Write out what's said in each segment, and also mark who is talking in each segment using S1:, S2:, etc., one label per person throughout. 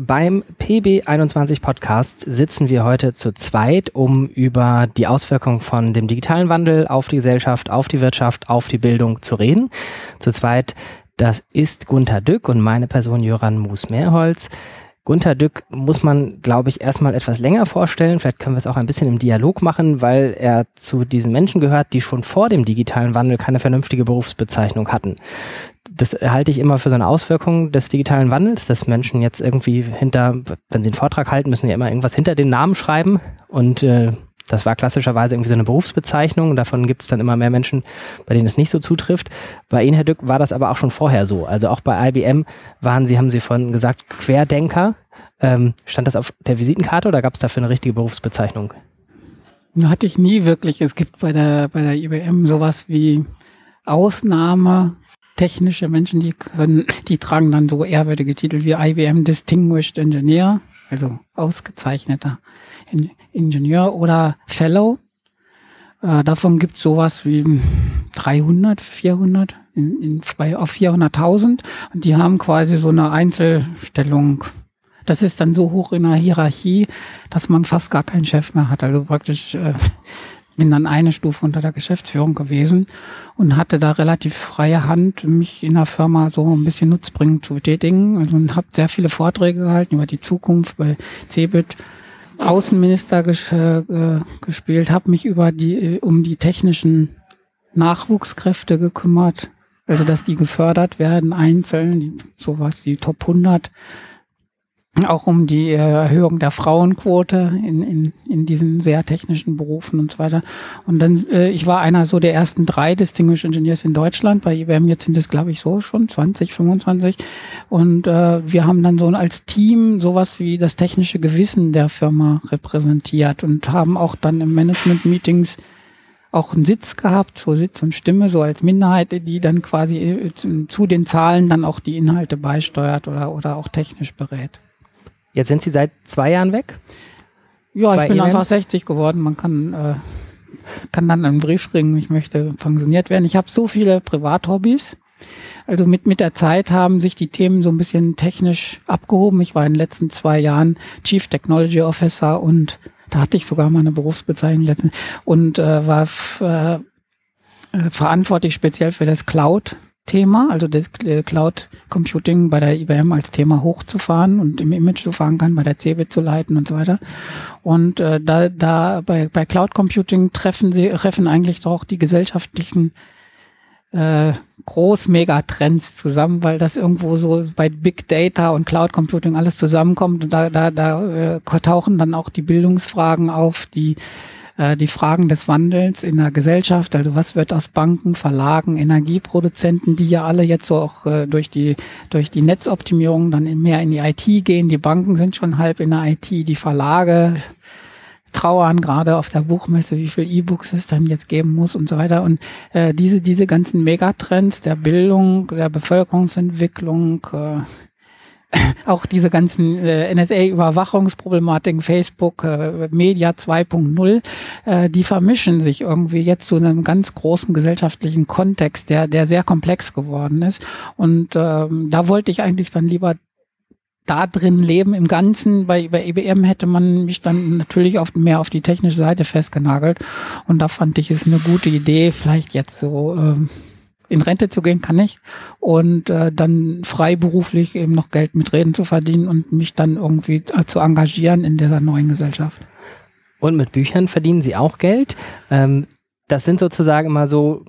S1: Beim PB21 Podcast sitzen wir heute zu zweit, um über die Auswirkungen von dem digitalen Wandel auf die Gesellschaft, auf die Wirtschaft, auf die Bildung zu reden. Zu zweit, das ist Gunther Dück und meine Person Jöran Moos-Mehrholz. Gunther Dück muss man, glaube ich, erstmal etwas länger vorstellen. Vielleicht können wir es auch ein bisschen im Dialog machen, weil er zu diesen Menschen gehört, die schon vor dem digitalen Wandel keine vernünftige Berufsbezeichnung hatten. Das halte ich immer für so eine Auswirkung des digitalen Wandels, dass Menschen jetzt irgendwie hinter, wenn sie einen Vortrag halten, müssen ja immer irgendwas hinter den Namen schreiben und äh, das war klassischerweise irgendwie so eine Berufsbezeichnung. Davon gibt es dann immer mehr Menschen, bei denen es nicht so zutrifft. Bei Ihnen, Herr Dück, war das aber auch schon vorher so. Also auch bei IBM waren Sie, haben Sie vorhin gesagt, Querdenker. Ähm, stand das auf der Visitenkarte oder gab es dafür eine richtige Berufsbezeichnung?
S2: Hatte ich nie wirklich. Es gibt bei der, bei der IBM sowas wie Ausnahme technische Menschen, die können, die tragen dann so ehrwürdige Titel wie IBM Distinguished Engineer, also ausgezeichneter Ingenieur oder Fellow. Äh, davon gibt es sowas wie 300, 400 in, in, bei, auf 400.000 und die haben quasi so eine Einzelstellung. Das ist dann so hoch in der Hierarchie, dass man fast gar keinen Chef mehr hat. Also praktisch äh, bin dann eine Stufe unter der Geschäftsführung gewesen und hatte da relativ freie Hand, mich in der Firma so ein bisschen nutzbringend zu betätigen. Also und habe sehr viele Vorträge gehalten über die Zukunft bei CeBIT Außenminister ges äh, gespielt, habe mich über die um die technischen Nachwuchskräfte gekümmert, also dass die gefördert werden einzeln, die, sowas die Top 100 auch um die Erhöhung der Frauenquote in, in, in diesen sehr technischen Berufen und so weiter. Und dann, äh, ich war einer so der ersten drei Distinguished Engineers in Deutschland. Bei IBM jetzt sind es, glaube ich, so schon 20, 25. Und äh, wir haben dann so als Team sowas wie das technische Gewissen der Firma repräsentiert und haben auch dann im Management-Meetings auch einen Sitz gehabt, so Sitz und Stimme, so als Minderheit, die dann quasi äh, zu den Zahlen dann auch die Inhalte beisteuert oder, oder auch technisch berät.
S1: Jetzt sind Sie seit zwei Jahren weg?
S2: Ja, ich bin Ihnen? einfach 60 geworden. Man kann, äh, kann dann einen Brief bringen, ich möchte pensioniert werden. Ich habe so viele Privathobbys. Also mit, mit der Zeit haben sich die Themen so ein bisschen technisch abgehoben. Ich war in den letzten zwei Jahren Chief Technology Officer und da hatte ich sogar mal eine Berufsbezeichnung und äh, war äh, äh, verantwortlich speziell für das Cloud Thema, also das Cloud Computing bei der IBM als Thema hochzufahren und im Image zu fahren kann, bei der CeBIT zu leiten und so weiter. Und äh, da, da bei, bei Cloud Computing treffen sie, treffen eigentlich doch die gesellschaftlichen äh, Groß-Megatrends zusammen, weil das irgendwo so bei Big Data und Cloud Computing alles zusammenkommt und da, da, da äh, tauchen dann auch die Bildungsfragen auf, die äh, die Fragen des Wandels in der Gesellschaft, also was wird aus Banken, Verlagen, Energieproduzenten, die ja alle jetzt so auch äh, durch die durch die Netzoptimierung dann mehr in die IT gehen. Die Banken sind schon halb in der IT, die Verlage trauern gerade auf der Buchmesse, wie viel E-Books es dann jetzt geben muss und so weiter. Und äh, diese diese ganzen Megatrends der Bildung, der Bevölkerungsentwicklung, äh, auch diese ganzen äh, NSA-Überwachungsproblematiken, Facebook, äh, Media 2.0, äh, die vermischen sich irgendwie jetzt zu einem ganz großen gesellschaftlichen Kontext, der, der sehr komplex geworden ist. Und ähm, da wollte ich eigentlich dann lieber da drin leben im Ganzen. Bei, bei IBM hätte man mich dann natürlich auf, mehr auf die technische Seite festgenagelt. Und da fand ich es eine gute Idee, vielleicht jetzt so ähm, in Rente zu gehen kann ich und äh, dann freiberuflich eben noch Geld mit Reden zu verdienen und mich dann irgendwie äh, zu engagieren in dieser neuen Gesellschaft.
S1: Und mit Büchern verdienen Sie auch Geld. Ähm, das sind sozusagen immer so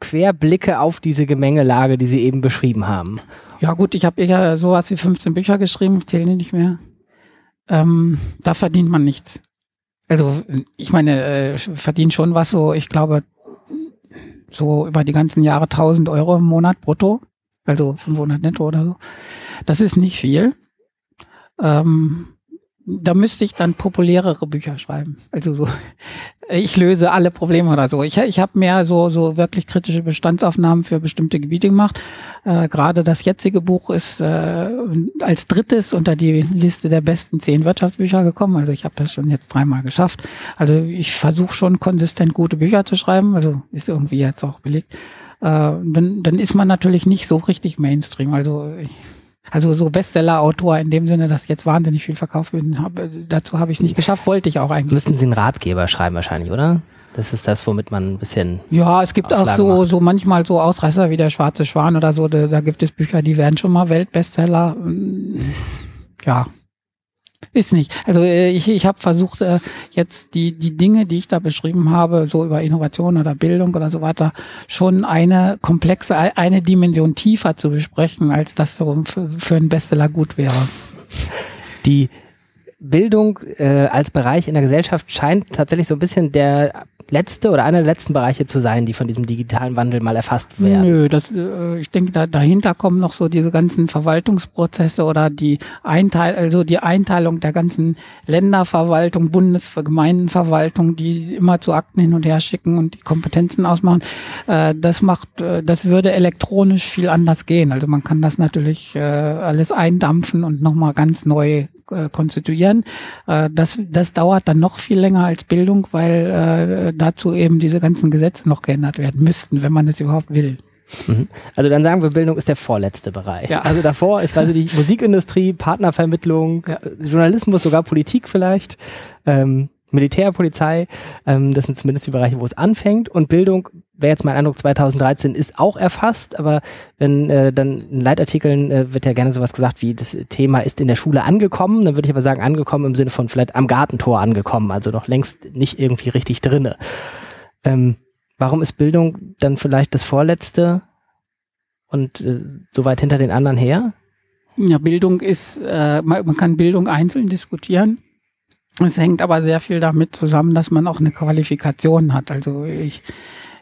S1: Querblicke auf diese Gemengelage, die Sie eben beschrieben haben.
S2: Ja gut, ich habe ja sowas wie 15 Bücher geschrieben, ich zähle nicht mehr. Ähm, da verdient man nichts. Also ich meine, äh, verdient schon was so, ich glaube so über die ganzen Jahre 1000 Euro im Monat brutto, also 500 netto oder so. Das ist nicht viel. Ähm, da müsste ich dann populärere Bücher schreiben. Also so, ich löse alle Probleme oder so. Ich, ich habe mehr so so wirklich kritische Bestandsaufnahmen für bestimmte Gebiete gemacht. Äh, Gerade das jetzige Buch ist äh, als drittes unter die Liste der besten zehn Wirtschaftsbücher gekommen. Also ich habe das schon jetzt dreimal geschafft. Also ich versuche schon konsistent gute Bücher zu schreiben. Also ist irgendwie jetzt auch belegt. Äh, dann, dann ist man natürlich nicht so richtig Mainstream. Also ich, also so Bestseller-Autor in dem Sinne, dass jetzt wahnsinnig viel verkauft wird, dazu habe ich nicht geschafft, wollte ich auch eigentlich.
S1: Müssen Sie einen Ratgeber schreiben wahrscheinlich, oder? Das ist das, womit man ein bisschen.
S2: Ja, es gibt Auflagen auch so, macht. so manchmal so Ausreißer wie der Schwarze Schwan oder so. Da, da gibt es Bücher, die werden schon mal Weltbestseller. Ja, ist nicht. Also äh, ich, ich habe versucht, äh, jetzt die, die Dinge, die ich da beschrieben habe, so über Innovation oder Bildung oder so weiter, schon eine komplexe, eine Dimension tiefer zu besprechen, als das so für, für einen Bestseller gut wäre.
S1: Die Bildung äh, als Bereich in der Gesellschaft scheint tatsächlich so ein bisschen der letzte oder einer der letzten Bereiche zu sein, die von diesem digitalen Wandel mal erfasst werden?
S2: Nö, das, äh, ich denke, da, dahinter kommen noch so diese ganzen Verwaltungsprozesse oder die Einteil, also die Einteilung der ganzen Länderverwaltung, Bundesgemeindenverwaltung, die immer zu Akten hin und her schicken und die Kompetenzen ausmachen. Äh, das macht, äh, das würde elektronisch viel anders gehen. Also man kann das natürlich äh, alles eindampfen und nochmal ganz neu äh, konstituieren. Äh, das, das dauert dann noch viel länger als Bildung, weil äh, dazu eben diese ganzen Gesetze noch geändert werden müssten, wenn man es überhaupt will.
S1: Mhm. Also dann sagen wir, Bildung ist der vorletzte Bereich. Ja. Also davor ist also die Musikindustrie, Partnervermittlung, ja. Journalismus, sogar Politik vielleicht. Ähm, Militär, Polizei, ähm, das sind zumindest die Bereiche, wo es anfängt. Und Bildung, wäre jetzt mein Eindruck, 2013 ist auch erfasst, aber wenn äh, dann in Leitartikeln äh, wird ja gerne sowas gesagt wie, das Thema ist in der Schule angekommen, dann würde ich aber sagen, angekommen im Sinne von vielleicht am Gartentor angekommen, also noch längst nicht irgendwie richtig drinne. Ähm, warum ist Bildung dann vielleicht das Vorletzte und äh, so weit hinter den anderen her?
S2: Ja, Bildung ist, äh, man, man kann Bildung einzeln diskutieren es hängt aber sehr viel damit zusammen, dass man auch eine Qualifikation hat. Also ich,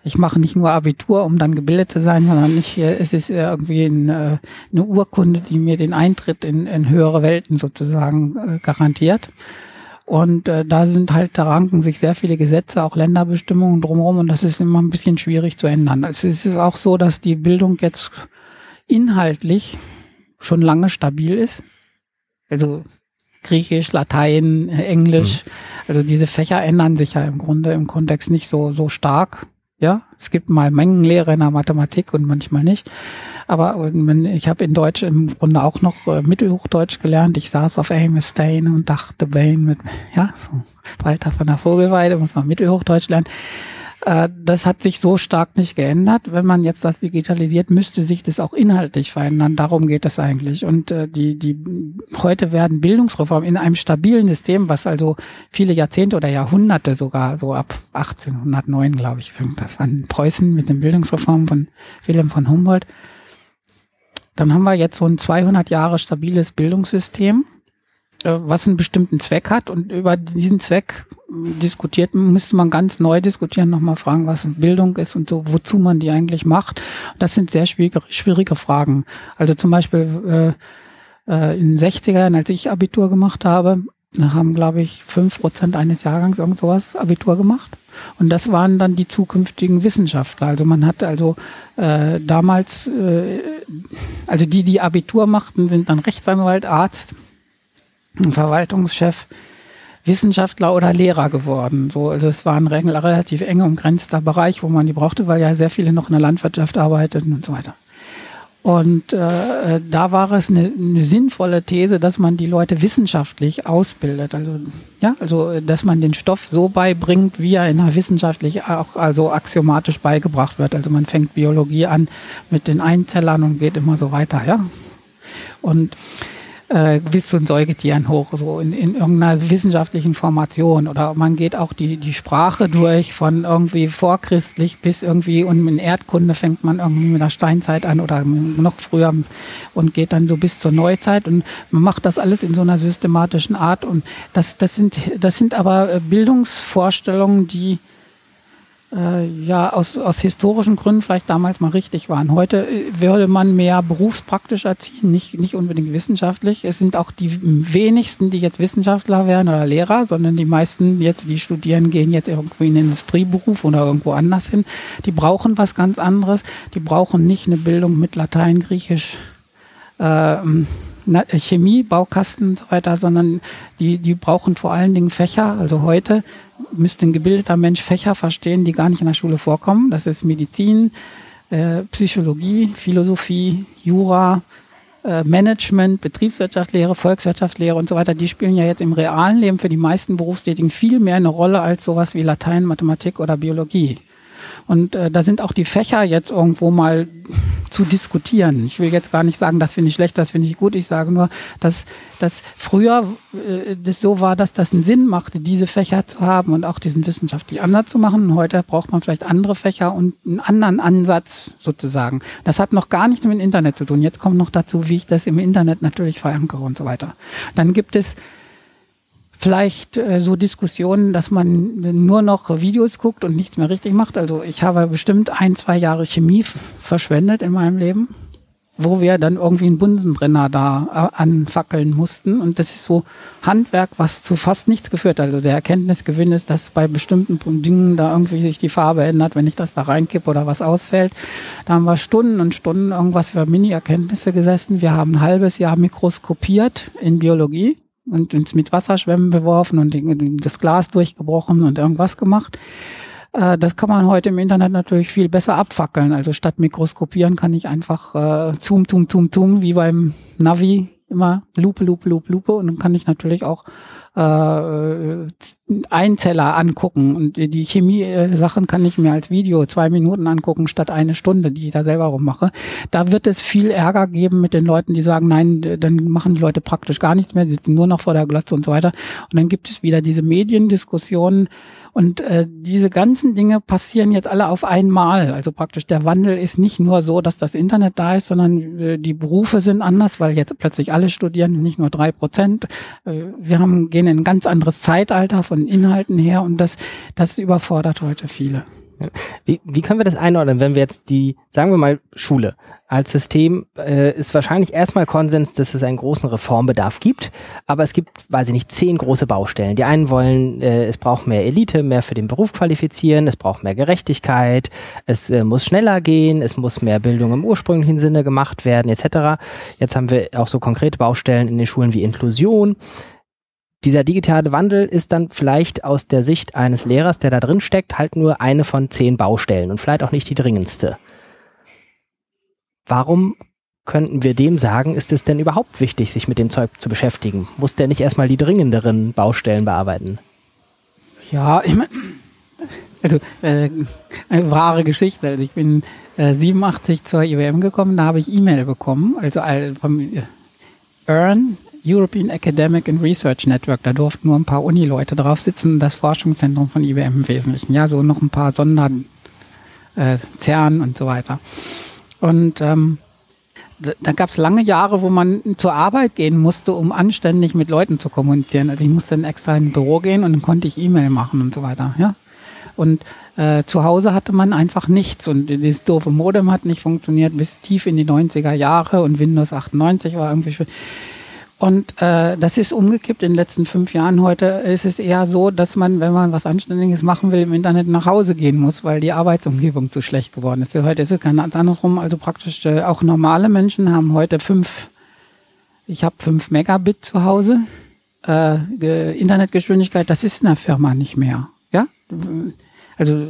S2: ich mache nicht nur Abitur, um dann gebildet zu sein, sondern ich, es ist irgendwie eine, eine Urkunde, die mir den Eintritt in, in höhere Welten sozusagen äh, garantiert. Und äh, da sind halt, da ranken sich sehr viele Gesetze, auch Länderbestimmungen drumherum und das ist immer ein bisschen schwierig zu ändern. Es ist auch so, dass die Bildung jetzt inhaltlich schon lange stabil ist. Also Griechisch, Latein, Englisch. Mhm. Also diese Fächer ändern sich ja im Grunde im Kontext nicht so, so stark. Ja, es gibt mal Mengenlehre in der Mathematik und manchmal nicht. Aber ich habe in Deutsch im Grunde auch noch äh, Mittelhochdeutsch gelernt. Ich saß auf Amos Stein und dachte Bane mit, ja, so Walter von der Vogelweide, muss man Mittelhochdeutsch lernen. Äh, das hat sich so stark nicht geändert. Wenn man jetzt das digitalisiert, müsste sich das auch inhaltlich verändern. Darum geht es eigentlich. Und äh, die, die heute werden Bildungsreformen in einem stabilen System, was also viele Jahrzehnte oder Jahrhunderte sogar, so ab 1809, glaube ich, fängt das an, Preußen mit den Bildungsreformen von Wilhelm von Humboldt. Dann haben wir jetzt so ein 200 Jahre stabiles Bildungssystem was einen bestimmten Zweck hat und über diesen Zweck diskutiert, müsste man ganz neu diskutieren, nochmal fragen, was Bildung ist und so, wozu man die eigentlich macht. Das sind sehr schwierige, schwierige Fragen. Also zum Beispiel äh, äh, in den 60er Jahren, als ich Abitur gemacht habe, haben, glaube ich, fünf Prozent eines Jahrgangs irgend sowas Abitur gemacht. Und das waren dann die zukünftigen Wissenschaftler. Also man hat also äh, damals, äh, also die, die Abitur machten, sind dann Rechtsanwalt, Arzt, Verwaltungschef, Wissenschaftler oder Lehrer geworden. So, also es war ein relativ eng umgrenzter Bereich, wo man die brauchte, weil ja sehr viele noch in der Landwirtschaft arbeiteten und so weiter. Und äh, da war es eine, eine sinnvolle These, dass man die Leute wissenschaftlich ausbildet. Also ja, also dass man den Stoff so beibringt, wie er in der wissenschaftlich auch also axiomatisch beigebracht wird. Also man fängt Biologie an mit den Einzellern und geht immer so weiter, ja. Und äh, bis zu den Säugetieren hoch, so in, in irgendeiner wissenschaftlichen Formation. Oder man geht auch die, die Sprache durch von irgendwie vorchristlich bis irgendwie und in Erdkunde fängt man irgendwie mit der Steinzeit an oder noch früher und geht dann so bis zur Neuzeit und man macht das alles in so einer systematischen Art und das, das sind, das sind aber Bildungsvorstellungen, die äh, ja aus, aus historischen Gründen vielleicht damals mal richtig waren. Heute äh, würde man mehr berufspraktisch erziehen, nicht, nicht unbedingt wissenschaftlich. Es sind auch die wenigsten, die jetzt Wissenschaftler werden oder Lehrer, sondern die meisten jetzt, die studieren, gehen jetzt irgendwo in den Industrieberuf oder irgendwo anders hin. Die brauchen was ganz anderes. Die brauchen nicht eine Bildung mit Latein, Griechisch, äh, Chemie, Baukasten und so weiter, sondern die, die brauchen vor allen Dingen Fächer. Also heute müsste ein gebildeter Mensch Fächer verstehen, die gar nicht in der Schule vorkommen. Das ist Medizin, äh, Psychologie, Philosophie, Jura, äh, Management, Betriebswirtschaftslehre, Volkswirtschaftslehre und so weiter. Die spielen ja jetzt im realen Leben für die meisten Berufstätigen viel mehr eine Rolle als sowas wie Latein, Mathematik oder Biologie. Und äh, da sind auch die Fächer jetzt irgendwo mal zu diskutieren. Ich will jetzt gar nicht sagen, das finde ich schlecht, das finde ich gut. Ich sage nur, dass, dass früher äh, das so war, dass das einen Sinn machte, diese Fächer zu haben und auch diesen wissenschaftlich anders zu machen. Und heute braucht man vielleicht andere Fächer und einen anderen Ansatz sozusagen. Das hat noch gar nichts mit dem Internet zu tun. Jetzt kommt noch dazu, wie ich das im Internet natürlich verankere und so weiter. Dann gibt es vielleicht äh, so Diskussionen, dass man nur noch Videos guckt und nichts mehr richtig macht. Also ich habe bestimmt ein, zwei Jahre Chemie verschwendet in meinem Leben, wo wir dann irgendwie einen Bunsenbrenner da äh, anfackeln mussten. Und das ist so Handwerk, was zu fast nichts geführt hat. Also der Erkenntnisgewinn ist, dass bei bestimmten Dingen da irgendwie sich die Farbe ändert, wenn ich das da reinkippe oder was ausfällt. Da haben wir Stunden und Stunden irgendwas für Mini-Erkenntnisse gesessen. Wir haben ein halbes Jahr mikroskopiert in Biologie und uns mit Wasserschwämmen beworfen und das Glas durchgebrochen und irgendwas gemacht. Äh, das kann man heute im Internet natürlich viel besser abfackeln. Also statt mikroskopieren kann ich einfach äh, zoom, zoom, zoom, zoom, wie beim Navi immer Lupe, Lupe, Lupe, Lupe und dann kann ich natürlich auch äh, Einzeller angucken und die Chemie-Sachen kann ich mir als Video zwei Minuten angucken statt eine Stunde, die ich da selber rummache. Da wird es viel Ärger geben mit den Leuten, die sagen, nein, dann machen die Leute praktisch gar nichts mehr, sitzen nur noch vor der Glotze und so weiter. Und dann gibt es wieder diese Mediendiskussionen, und äh, diese ganzen Dinge passieren jetzt alle auf einmal. Also praktisch der Wandel ist nicht nur so, dass das Internet da ist, sondern äh, die Berufe sind anders, weil jetzt plötzlich alle studieren, nicht nur drei Prozent. Äh, wir haben, in ein ganz anderes Zeitalter von Inhalten her und das, das überfordert heute viele.
S1: Wie, wie können wir das einordnen, wenn wir jetzt die, sagen wir mal, Schule als System äh, ist wahrscheinlich erstmal Konsens, dass es einen großen Reformbedarf gibt, aber es gibt, weiß ich nicht, zehn große Baustellen. Die einen wollen, äh, es braucht mehr Elite, mehr für den Beruf qualifizieren, es braucht mehr Gerechtigkeit, es äh, muss schneller gehen, es muss mehr Bildung im ursprünglichen Sinne gemacht werden, etc. Jetzt haben wir auch so konkrete Baustellen in den Schulen wie Inklusion dieser digitale Wandel ist dann vielleicht aus der Sicht eines Lehrers, der da drin steckt, halt nur eine von zehn Baustellen und vielleicht auch nicht die dringendste. Warum könnten wir dem sagen, ist es denn überhaupt wichtig, sich mit dem Zeug zu beschäftigen? Muss der nicht erstmal die dringenderen Baustellen bearbeiten?
S2: Ja, ich meine, also äh, eine wahre Geschichte. Also ich bin äh, 87 zur IWM gekommen, da habe ich E-Mail bekommen, also vom äh, Earn, European Academic and Research Network. Da durften nur ein paar Uni-Leute drauf sitzen, das Forschungszentrum von IBM im Wesentlichen. Ja, so noch ein paar Sonder, äh, CERN und so weiter. Und ähm, da, gab es lange Jahre, wo man zur Arbeit gehen musste, um anständig mit Leuten zu kommunizieren. Also ich musste dann extra in ein Büro gehen und dann konnte ich E-Mail machen und so weiter. Ja, und äh, zu Hause hatte man einfach nichts und dieses doofe Modem hat nicht funktioniert bis tief in die 90er Jahre und Windows 98 war irgendwie schon und äh, das ist umgekippt in den letzten fünf Jahren. Heute ist es eher so, dass man, wenn man was Anständiges machen will, im Internet nach Hause gehen muss, weil die Arbeitsumgebung zu schlecht geworden ist. Heute ist es ganz andersrum. Also praktisch äh, auch normale Menschen haben heute fünf, ich habe fünf Megabit zu Hause. Äh, Internetgeschwindigkeit, das ist in der Firma nicht mehr. Ja, also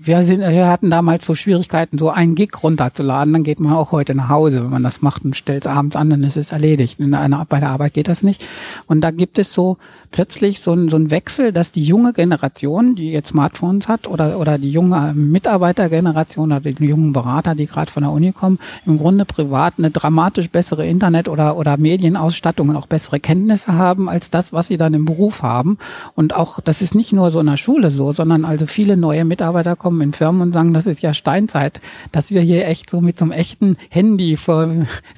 S2: wir, sind, wir hatten damals so Schwierigkeiten, so einen Gig runterzuladen, dann geht man auch heute nach Hause, wenn man das macht und stellt es abends an, dann ist es erledigt. In einer, bei der Arbeit geht das nicht. Und da gibt es so plötzlich so ein, so ein Wechsel, dass die junge Generation, die jetzt Smartphones hat, oder, oder die junge Mitarbeitergeneration oder die jungen Berater, die gerade von der Uni kommen, im Grunde privat eine dramatisch bessere Internet- oder, oder Medienausstattung und auch bessere Kenntnisse haben, als das, was sie dann im Beruf haben. Und auch, das ist nicht nur so in der Schule so, sondern also viele neue Mitarbeiter kommen in Firmen und sagen, das ist ja Steinzeit, dass wir hier echt so mit so einem echten Handy,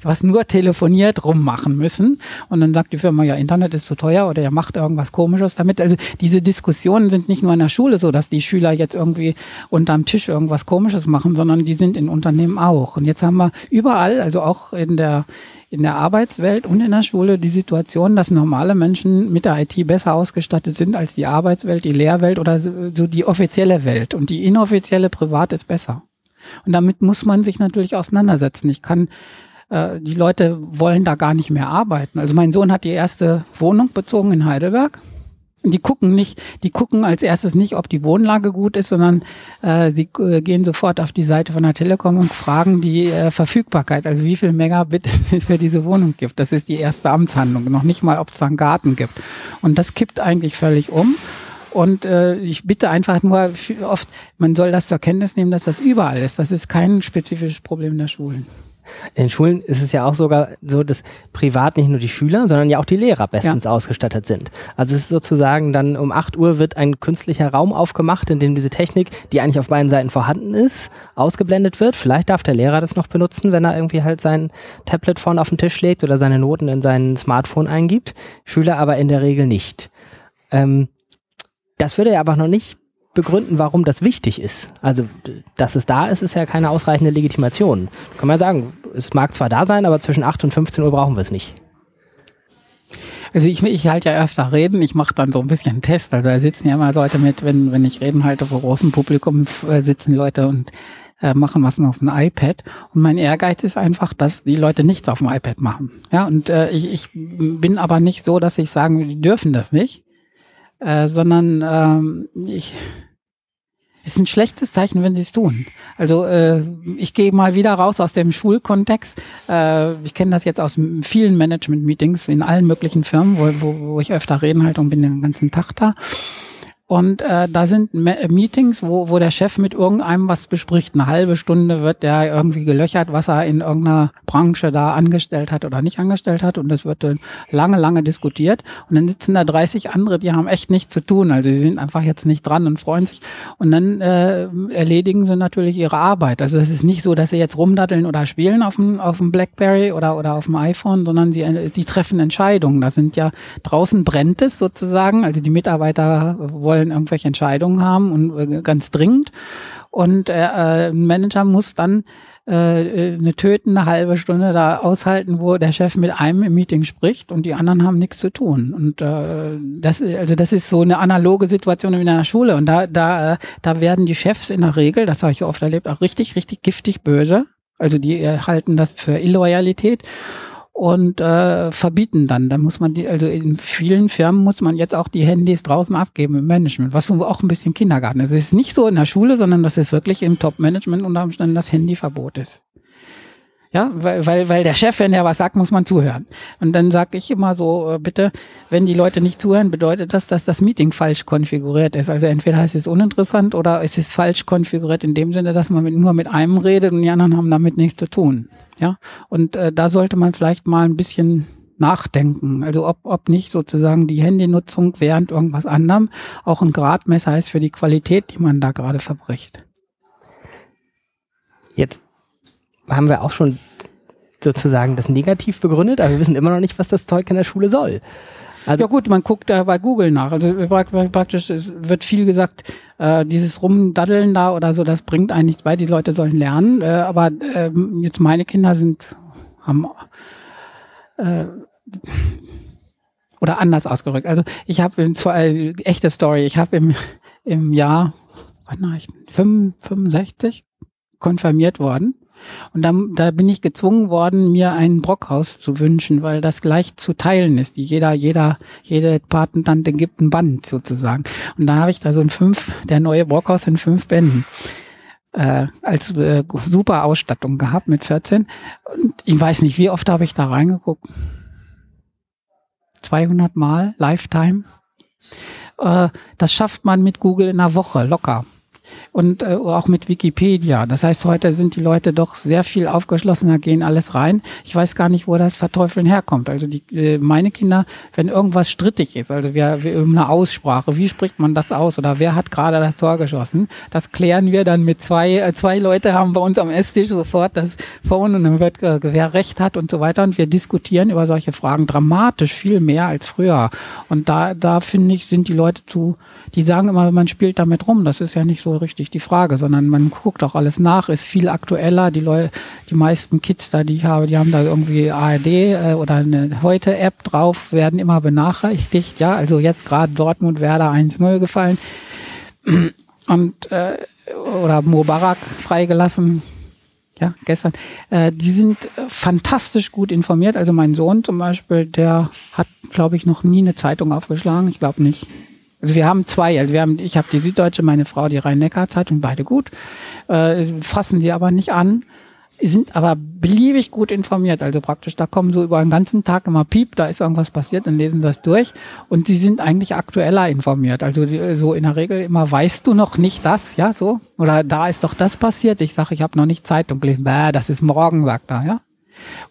S2: was nur telefoniert, rummachen müssen. Und dann sagt die Firma, ja, Internet ist zu teuer oder ihr macht irgendwas Komisches damit. Also diese Diskussionen sind nicht nur in der Schule so, dass die Schüler jetzt irgendwie unterm Tisch irgendwas Komisches machen, sondern die sind in Unternehmen auch. Und jetzt haben wir überall, also auch in der in der Arbeitswelt und in der Schule die Situation, dass normale Menschen mit der IT besser ausgestattet sind als die Arbeitswelt, die Lehrwelt oder so die offizielle Welt. Und die inoffizielle Privat ist besser. Und damit muss man sich natürlich auseinandersetzen. Ich kann äh, die Leute wollen da gar nicht mehr arbeiten. Also mein Sohn hat die erste Wohnung bezogen in Heidelberg die gucken nicht, die gucken als erstes nicht, ob die Wohnlage gut ist, sondern äh, sie äh, gehen sofort auf die Seite von der Telekom und fragen die äh, Verfügbarkeit, also wie viel Megabit es für diese Wohnung gibt. Das ist die erste Amtshandlung, noch nicht mal, ob es einen Garten gibt. Und das kippt eigentlich völlig um. Und äh, ich bitte einfach nur oft, man soll das zur Kenntnis nehmen, dass das überall ist. Das ist kein spezifisches Problem der Schulen.
S1: In den Schulen ist es ja auch sogar so, dass privat nicht nur die Schüler, sondern ja auch die Lehrer bestens ja. ausgestattet sind. Also es ist sozusagen dann um 8 Uhr wird ein künstlicher Raum aufgemacht, in dem diese Technik, die eigentlich auf beiden Seiten vorhanden ist, ausgeblendet wird. Vielleicht darf der Lehrer das noch benutzen, wenn er irgendwie halt sein Tablet vorne auf den Tisch legt oder seine Noten in sein Smartphone eingibt. Schüler aber in der Regel nicht. Ähm, das würde ja aber noch nicht begründen, warum das wichtig ist. Also, dass es da ist, ist ja keine ausreichende Legitimation. Kann man ja sagen, es mag zwar da sein, aber zwischen 8 und 15 Uhr brauchen wir es nicht.
S2: Also ich, ich halte ja öfter Reden, ich mache dann so ein bisschen Test. Also da sitzen ja immer Leute mit, wenn, wenn ich Reden halte vor großem Publikum, äh, sitzen Leute und äh, machen was auf dem iPad. Und mein Ehrgeiz ist einfach, dass die Leute nichts auf dem iPad machen. Ja, und äh, ich, ich bin aber nicht so, dass ich sagen, die dürfen das nicht, äh, sondern ähm, ich ist ein schlechtes Zeichen, wenn sie es tun. Also äh, ich gehe mal wieder raus aus dem Schulkontext. Äh, ich kenne das jetzt aus vielen Management-Meetings in allen möglichen Firmen, wo, wo, wo ich öfter reden halt und bin den ganzen Tag da. Und äh, da sind Meetings, wo, wo der Chef mit irgendeinem was bespricht. Eine halbe Stunde wird der irgendwie gelöchert, was er in irgendeiner Branche da angestellt hat oder nicht angestellt hat. Und das wird dann lange, lange diskutiert. Und dann sitzen da 30 andere, die haben echt nichts zu tun. Also sie sind einfach jetzt nicht dran und freuen sich. Und dann äh, erledigen sie natürlich ihre Arbeit. Also es ist nicht so, dass sie jetzt rumdatteln oder spielen auf dem, auf dem Blackberry oder, oder auf dem iPhone, sondern sie, sie treffen Entscheidungen. Da sind ja draußen brennt es sozusagen. Also die Mitarbeiter wollen wollen irgendwelche Entscheidungen haben und äh, ganz dringend. Und äh, äh, ein Manager muss dann äh, eine tötende halbe Stunde da aushalten, wo der Chef mit einem im Meeting spricht und die anderen haben nichts zu tun. Und äh, das, also das ist so eine analoge Situation in einer Schule. Und da, da, äh, da werden die Chefs in der Regel, das habe ich oft erlebt, auch richtig, richtig giftig böse. Also die halten das für Illoyalität und äh, verbieten dann. Da muss man die, also in vielen Firmen muss man jetzt auch die Handys draußen abgeben im Management, was auch ein bisschen Kindergarten ist. Es ist nicht so in der Schule, sondern das ist wirklich im Top-Management unter Umständen das Handyverbot ist. Ja, weil, weil, weil der Chef, wenn er was sagt, muss man zuhören. Und dann sage ich immer so, äh, bitte, wenn die Leute nicht zuhören, bedeutet das, dass das Meeting falsch konfiguriert ist. Also entweder ist es uninteressant oder es ist falsch konfiguriert in dem Sinne, dass man mit, nur mit einem redet und die anderen haben damit nichts zu tun. Ja, und äh, da sollte man vielleicht mal ein bisschen nachdenken. Also ob, ob nicht sozusagen die Handynutzung während irgendwas anderem auch ein Gradmesser ist für die Qualität, die man da gerade verbricht.
S1: Jetzt haben wir auch schon sozusagen das negativ begründet, aber wir wissen immer noch nicht, was das Zeug in der Schule soll.
S2: Also ja gut, man guckt da bei Google nach. Also praktisch es wird viel gesagt, äh, dieses Rumdaddeln da oder so, das bringt eigentlich nichts bei. Die Leute sollen lernen. Äh, aber äh, jetzt meine Kinder sind haben äh, oder anders ausgerückt. Also ich habe zwar äh, echte Story. Ich habe im im Jahr wann war ich 65 konfirmiert worden und dann, da bin ich gezwungen worden, mir ein Brockhaus zu wünschen, weil das gleich zu teilen ist. Jeder, jeder, jede Patentante gibt ein Band sozusagen. Und da habe ich da so ein fünf, der neue Brockhaus in fünf Bänden. Äh, als äh, super Ausstattung gehabt mit 14. Und ich weiß nicht, wie oft habe ich da reingeguckt? 200 Mal, Lifetime. Äh, das schafft man mit Google in einer Woche locker. Und äh, auch mit Wikipedia. Das heißt, heute sind die Leute doch sehr viel aufgeschlossener, gehen alles rein. Ich weiß gar nicht, wo das Verteufeln herkommt. Also die, äh, meine Kinder, wenn irgendwas strittig ist, also wir, wir eine Aussprache, wie spricht man das aus oder wer hat gerade das Tor geschossen, das klären wir dann mit zwei, äh, zwei Leute haben bei uns am Esstisch sofort das Phone und dann wird äh, wer recht hat und so weiter und wir diskutieren über solche Fragen dramatisch viel mehr als früher. Und da, da finde ich, sind die Leute zu, die sagen immer, man spielt damit rum. Das ist ja nicht so richtig die Frage, sondern man guckt auch alles nach, ist viel aktueller. Die Leute, die meisten Kids da, die ich habe, die haben da irgendwie ARD äh, oder eine Heute-App drauf, werden immer benachrichtigt. Ja, also jetzt gerade Dortmund Werder 1-0 gefallen. Und äh, oder Mubarak freigelassen, ja, gestern, äh, die sind fantastisch gut informiert. Also mein Sohn zum Beispiel, der hat, glaube ich, noch nie eine Zeitung aufgeschlagen. Ich glaube nicht. Also wir haben zwei, also wir haben, ich habe die Süddeutsche, meine Frau die Rhein-Neckar-Zeitung, beide gut, äh, fassen sie aber nicht an, sind aber beliebig gut informiert, also praktisch, da kommen so über den ganzen Tag immer Piep, da ist irgendwas passiert, dann lesen das durch. Und sie sind eigentlich aktueller informiert, also die, so in der Regel immer, weißt du noch nicht das, ja, so, oder da ist doch das passiert, ich sage, ich habe noch nicht Zeitung gelesen, Bäh, das ist morgen, sagt er, ja,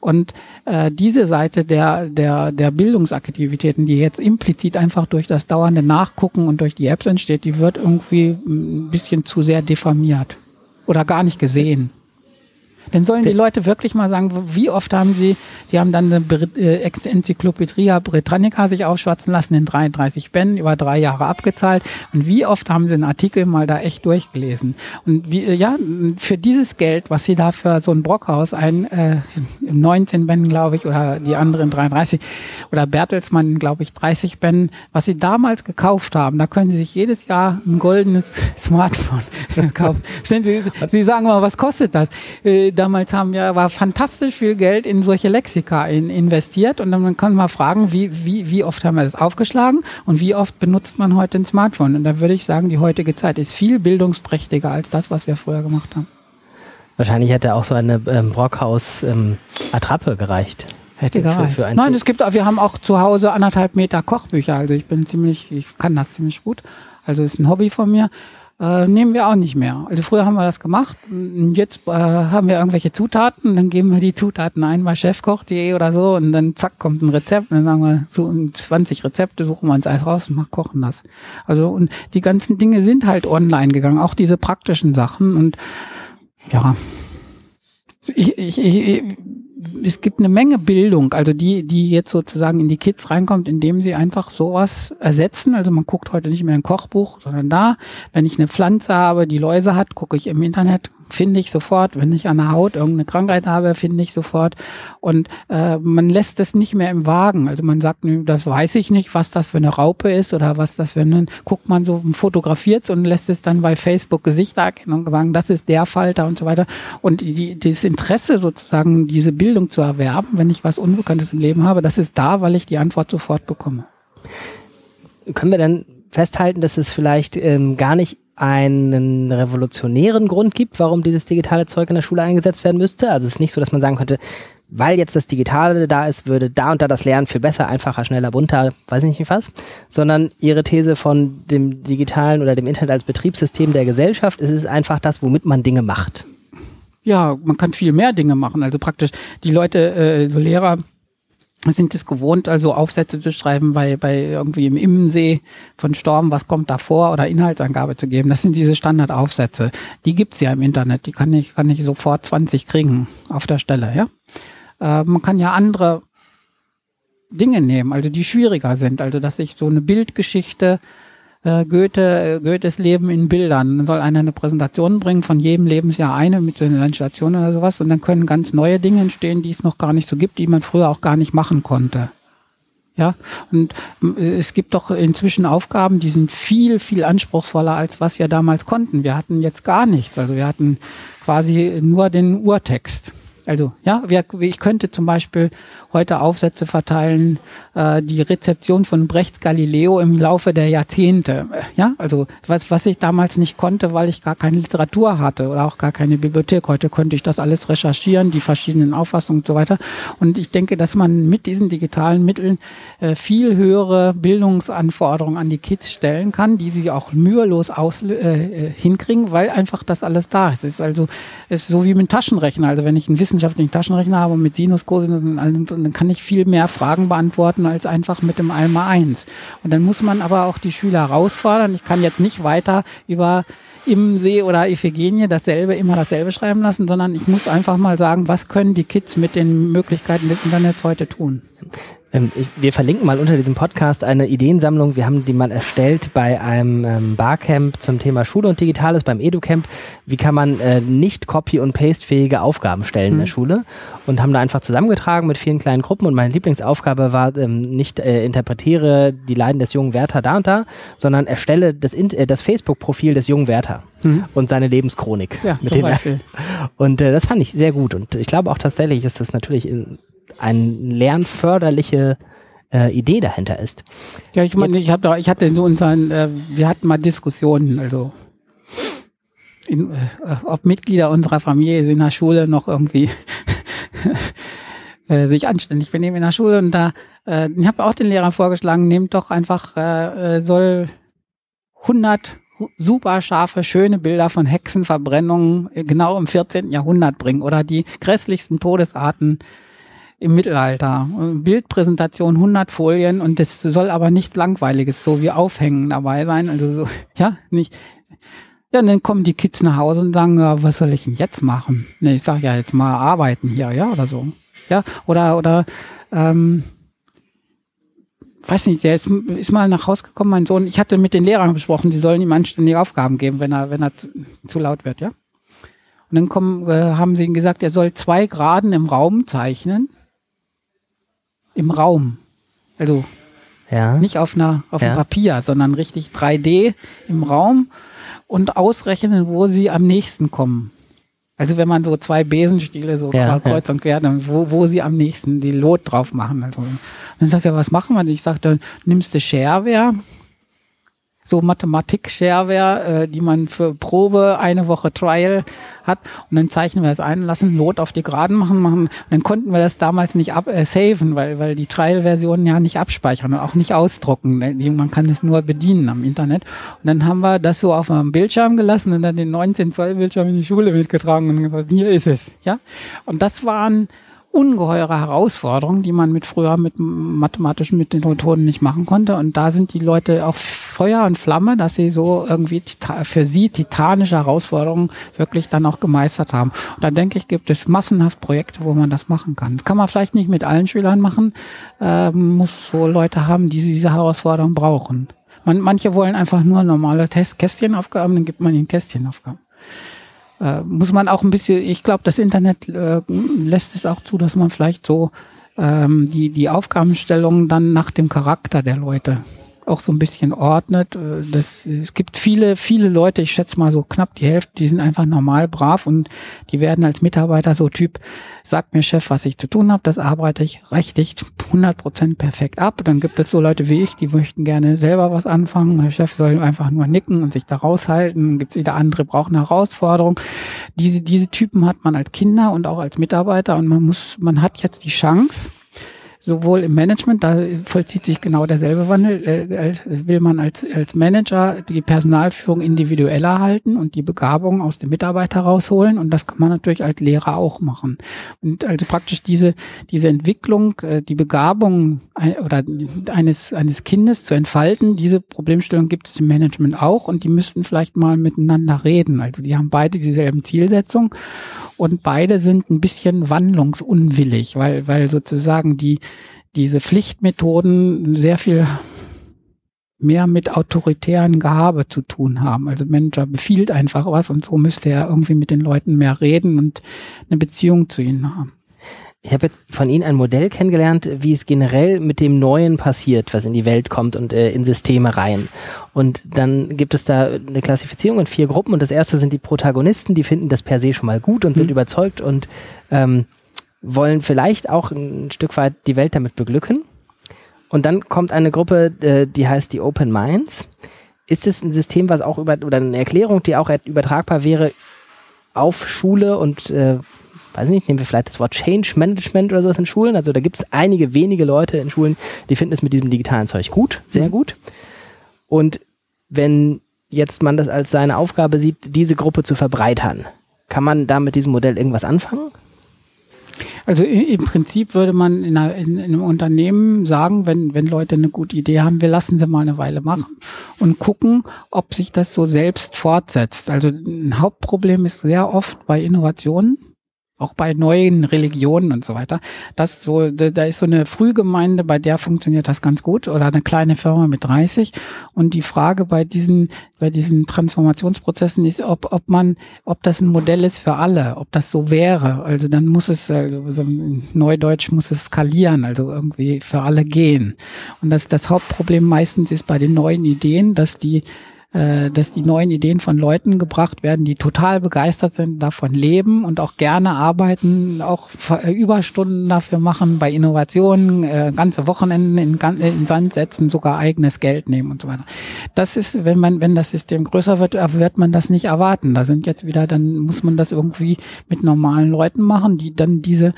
S2: und äh, diese Seite der, der, der Bildungsaktivitäten, die jetzt implizit einfach durch das dauernde Nachgucken und durch die Apps entsteht, die wird irgendwie ein bisschen zu sehr diffamiert oder gar nicht gesehen. Dann sollen die Leute wirklich mal sagen, wie oft haben sie, die haben dann eine äh, Enzyklopädie Britannica sich aufschwatzen lassen in 33 Bänden, über drei Jahre abgezahlt. Und wie oft haben sie einen Artikel mal da echt durchgelesen? Und wie, äh, ja, für dieses Geld, was sie da für so ein Brockhaus, ein äh, 19 Bänden, glaube ich, oder die anderen 33, oder Bertelsmann, glaube ich, 30 Bänden, was sie damals gekauft haben, da können sie sich jedes Jahr ein goldenes Smartphone kaufen. Sie, sie sagen mal, was kostet das? Äh, damals haben ja, war fantastisch viel Geld in solche Lexika in, investiert und dann kann man fragen, wie, wie, wie oft haben wir das aufgeschlagen und wie oft benutzt man heute ein Smartphone? Und da würde ich sagen, die heutige Zeit ist viel bildungsprächtiger als das, was wir früher gemacht haben.
S1: Wahrscheinlich hätte auch so eine ähm, Brockhaus-Attrappe ähm, gereicht.
S2: Hätte gereicht. Für, für Nein, es gibt, wir haben auch zu Hause anderthalb Meter Kochbücher. Also ich bin ziemlich, ich kann das ziemlich gut. Also ist ein Hobby von mir. Äh, nehmen wir auch nicht mehr. Also früher haben wir das gemacht. Jetzt äh, haben wir irgendwelche Zutaten, dann geben wir die Zutaten ein bei chefkoch.de oder so und dann zack kommt ein Rezept. Und dann sagen wir so 20 Rezepte, suchen wir uns alles raus und machen, kochen das. Also und die ganzen Dinge sind halt online gegangen, auch diese praktischen Sachen und ja. Ich, ich, ich, es gibt eine Menge Bildung, also die, die jetzt sozusagen in die Kids reinkommt, indem sie einfach sowas ersetzen. Also man guckt heute nicht mehr ein Kochbuch, sondern da, wenn ich eine Pflanze habe, die Läuse hat, gucke ich im Internet, finde ich sofort. Wenn ich an der Haut irgendeine Krankheit habe, finde ich sofort. Und äh, man lässt es nicht mehr im Wagen. Also man sagt, das weiß ich nicht, was das für eine Raupe ist oder was das für ein, guckt man so, fotografiert und lässt es dann bei Facebook Gesichter erkennen und sagen, das ist der Falter und so weiter. Und die, das Interesse sozusagen, diese Bildung zu erwerben, wenn ich was Unbekanntes im Leben habe, das ist da, weil ich die Antwort sofort bekomme.
S1: Können wir dann festhalten, dass es vielleicht ähm, gar nicht einen revolutionären Grund gibt, warum dieses digitale Zeug in der Schule eingesetzt werden müsste. Also es ist nicht so, dass man sagen könnte, weil jetzt das Digitale da ist, würde da und da das Lernen viel besser, einfacher, schneller, bunter, weiß ich nicht was, sondern ihre These von dem Digitalen oder dem Internet als Betriebssystem der Gesellschaft, es ist einfach das, womit man Dinge macht.
S2: Ja, man kann viel mehr Dinge machen. Also praktisch die Leute, äh, so Lehrer, sind es gewohnt, also Aufsätze zu schreiben, bei, bei irgendwie im Immensee von Storm, was kommt da vor oder Inhaltsangabe zu geben. Das sind diese Standardaufsätze. Die gibt's ja im Internet. Die kann ich, kann ich sofort 20 kriegen auf der Stelle, ja. Äh, man kann ja andere Dinge nehmen, also die schwieriger sind. Also, dass ich so eine Bildgeschichte äh, Goethe, äh, Goethes Leben in Bildern. Dann soll einer eine Präsentation bringen, von jedem Lebensjahr eine mit so einer Installation oder sowas. Und dann können ganz neue Dinge entstehen, die es noch gar nicht so gibt, die man früher auch gar nicht machen konnte. Ja, und äh, es gibt doch inzwischen Aufgaben, die sind viel, viel anspruchsvoller, als was wir damals konnten. Wir hatten jetzt gar nichts. Also wir hatten quasi nur den Urtext. Also ja, ich könnte zum Beispiel heute Aufsätze verteilen, äh, die Rezeption von Brechts Galileo im Laufe der Jahrzehnte. Ja, also was, was ich damals nicht konnte, weil ich gar keine Literatur hatte oder auch gar keine Bibliothek. Heute könnte ich das alles recherchieren, die verschiedenen Auffassungen und so weiter. Und ich denke, dass man mit diesen digitalen Mitteln äh, viel höhere Bildungsanforderungen an die Kids stellen kann, die sie auch mühelos aus, äh, äh hinkriegen, weil einfach das alles da ist. Es ist also es ist so wie mit Taschenrechner. Also wenn ich einen wissenschaftlichen Taschenrechner habe mit Sinus, Cosinus und allem, dann kann ich viel mehr Fragen beantworten als einfach mit dem Einmal eins. Und dann muss man aber auch die Schüler herausfordern. Ich kann jetzt nicht weiter über Immensee oder Iphigenie dasselbe, immer dasselbe schreiben lassen, sondern ich muss einfach mal sagen, was können die Kids mit den Möglichkeiten des Internets heute tun?
S1: Ähm, wir verlinken mal unter diesem Podcast eine Ideensammlung. Wir haben die mal erstellt bei einem ähm, Barcamp zum Thema Schule und Digitales beim EduCamp. Wie kann man äh, nicht copy- und paste-fähige Aufgaben stellen in der mhm. Schule? Und haben da einfach zusammengetragen mit vielen kleinen Gruppen. Und meine Lieblingsaufgabe war ähm, nicht äh, interpretiere die Leiden des jungen Werther da und da, sondern erstelle das, äh, das Facebook-Profil des jungen Werther mhm. und seine Lebenschronik. Ja, mit zum Beispiel. Und äh, das fand ich sehr gut. Und ich glaube auch tatsächlich ist das natürlich in, eine lernförderliche äh, Idee dahinter ist.
S2: Ja, ich meine, ich hatte, ich hatte so unseren, äh, wir hatten mal Diskussionen, also in, äh, ob Mitglieder unserer Familie in der Schule noch irgendwie äh, sich anständig benehmen in der Schule und da, äh, ich habe auch den Lehrern vorgeschlagen, nehmt doch einfach, äh, äh soll 100 super scharfe, schöne Bilder von Hexenverbrennungen genau im 14. Jahrhundert bringen oder die grässlichsten Todesarten im Mittelalter. Bildpräsentation 100 Folien und das soll aber nichts Langweiliges, so wie Aufhängen dabei sein. Also so, ja, nicht. Ja, und dann kommen die Kids nach Hause und sagen, ja, was soll ich denn jetzt machen? Ne, ich sag ja jetzt mal arbeiten hier, ja, oder so. Ja, oder, oder, ähm, weiß nicht, der ist, ist mal nach Hause gekommen, mein Sohn. Ich hatte mit den Lehrern besprochen, die sollen ihm anständige Aufgaben geben, wenn er, wenn er zu, zu laut wird, ja. Und dann kommen, äh, haben sie ihm gesagt, er soll zwei Graden im Raum zeichnen im Raum. Also ja. nicht auf einer auf ja. dem Papier, sondern richtig 3D im Raum und ausrechnen, wo sie am nächsten kommen. Also wenn man so zwei Besenstiele so ja, kreuz und quer, dann wo, wo sie am nächsten die Lot drauf machen. Also, dann sagt er, was machen wir? Ich sage, dann nimmst du Shareware, so Mathematik-Shareware, äh, die man für Probe eine Woche Trial hat und dann zeichnen wir das ein, lassen Lot auf die Geraden machen, machen und dann konnten wir das damals nicht ab äh, saven, weil weil die Trial-Versionen ja nicht abspeichern und auch nicht ausdrucken. Ne, man kann es nur bedienen am Internet. Und dann haben wir das so auf einem Bildschirm gelassen und dann den 19 Zoll Bildschirm in die Schule mitgetragen und gesagt, hier ist es, ja. Und das waren ungeheure Herausforderungen, die man mit früher mit mathematischen Methoden nicht machen konnte. Und da sind die Leute auch Feuer und Flamme, dass sie so irgendwie für sie titanische Herausforderungen wirklich dann auch gemeistert haben. Und da denke ich, gibt es massenhaft Projekte, wo man das machen kann. Das kann man vielleicht nicht mit allen Schülern machen, äh, muss so Leute haben, die diese Herausforderungen brauchen. Man, manche wollen einfach nur normale Test Kästchenaufgaben, dann gibt man ihnen Kästchenaufgaben. Äh, muss man auch ein bisschen, ich glaube, das Internet äh, lässt es auch zu, dass man vielleicht so ähm, die, die Aufgabenstellungen dann nach dem Charakter der Leute auch so ein bisschen ordnet. Äh, das, es gibt viele, viele Leute, ich schätze mal so knapp die Hälfte, die sind einfach normal brav und die werden als Mitarbeiter so Typ, sagt mir Chef, was ich zu tun habe, das arbeite ich rechtlich 100% perfekt ab. Dann gibt es so Leute wie ich, die möchten gerne selber was anfangen. Der Chef soll einfach nur nicken und sich da raushalten. Gibt es wieder andere, brauchen eine Herausforderung. Diese, diese Typen hat man als Kinder und auch als Mitarbeiter und man muss, man hat jetzt die Chance, sowohl im Management, da vollzieht sich genau derselbe Wandel, äh, will man als, als Manager die Personalführung individueller halten und die Begabung aus dem Mitarbeiter rausholen und das kann man natürlich als Lehrer auch machen. Und also praktisch diese, diese Entwicklung, äh, die Begabung oder eines, eines Kindes zu entfalten, diese Problemstellung gibt es im Management auch und die müssten vielleicht mal miteinander reden. Also die haben beide dieselben Zielsetzungen und beide sind ein bisschen wandlungsunwillig, weil, weil sozusagen die, diese Pflichtmethoden sehr viel mehr mit autoritären Gehabe zu tun haben. Also Manager befiehlt einfach was und so müsste er irgendwie mit den Leuten mehr reden und eine Beziehung zu ihnen haben.
S1: Ich habe jetzt von Ihnen ein Modell kennengelernt, wie es generell mit dem Neuen passiert, was in die Welt kommt und äh, in Systeme rein. Und dann gibt es da eine Klassifizierung in vier Gruppen und das erste sind die Protagonisten, die finden das per se schon mal gut und sind mhm. überzeugt und ähm, wollen vielleicht auch ein Stück weit die Welt damit beglücken. Und dann kommt eine Gruppe, äh, die heißt die Open Minds. Ist es ein System, was auch über, oder eine Erklärung, die auch übertragbar wäre auf Schule und, äh, weiß nicht, nehmen wir vielleicht das Wort Change Management oder sowas in Schulen. Also da gibt es einige wenige Leute in Schulen, die finden es mit diesem digitalen Zeug gut, sehr mhm. gut. Und wenn jetzt man das als seine Aufgabe sieht, diese Gruppe zu verbreitern, kann man da mit diesem Modell irgendwas anfangen?
S2: Also im Prinzip würde man in, einer, in, in, einem Unternehmen sagen, wenn, wenn Leute eine gute Idee haben, wir lassen sie mal eine Weile machen und gucken, ob sich das so selbst fortsetzt. Also ein Hauptproblem ist sehr oft bei Innovationen, auch bei neuen Religionen und so weiter. Das so, da ist so eine Frühgemeinde, bei der funktioniert das ganz gut oder eine kleine Firma mit 30. Und die Frage bei diesen, bei diesen Transformationsprozessen ist, ob, ob man, ob das ein Modell ist für alle, ob das so wäre. Also dann muss es, also in Neudeutsch muss es skalieren, also irgendwie für alle gehen. Und das, das Hauptproblem meistens ist bei den neuen Ideen, dass die äh, dass die neuen Ideen von Leuten gebracht werden, die total begeistert sind, davon leben und auch gerne arbeiten, auch äh, Überstunden dafür machen, bei Innovationen, äh, ganze Wochenenden in, in Sand setzen, sogar eigenes Geld nehmen und so weiter. Das ist, wenn man, wenn das System größer wird, wird man das nicht erwarten. Da sind jetzt wieder, dann muss man das irgendwie mit normalen Leuten machen, die dann diese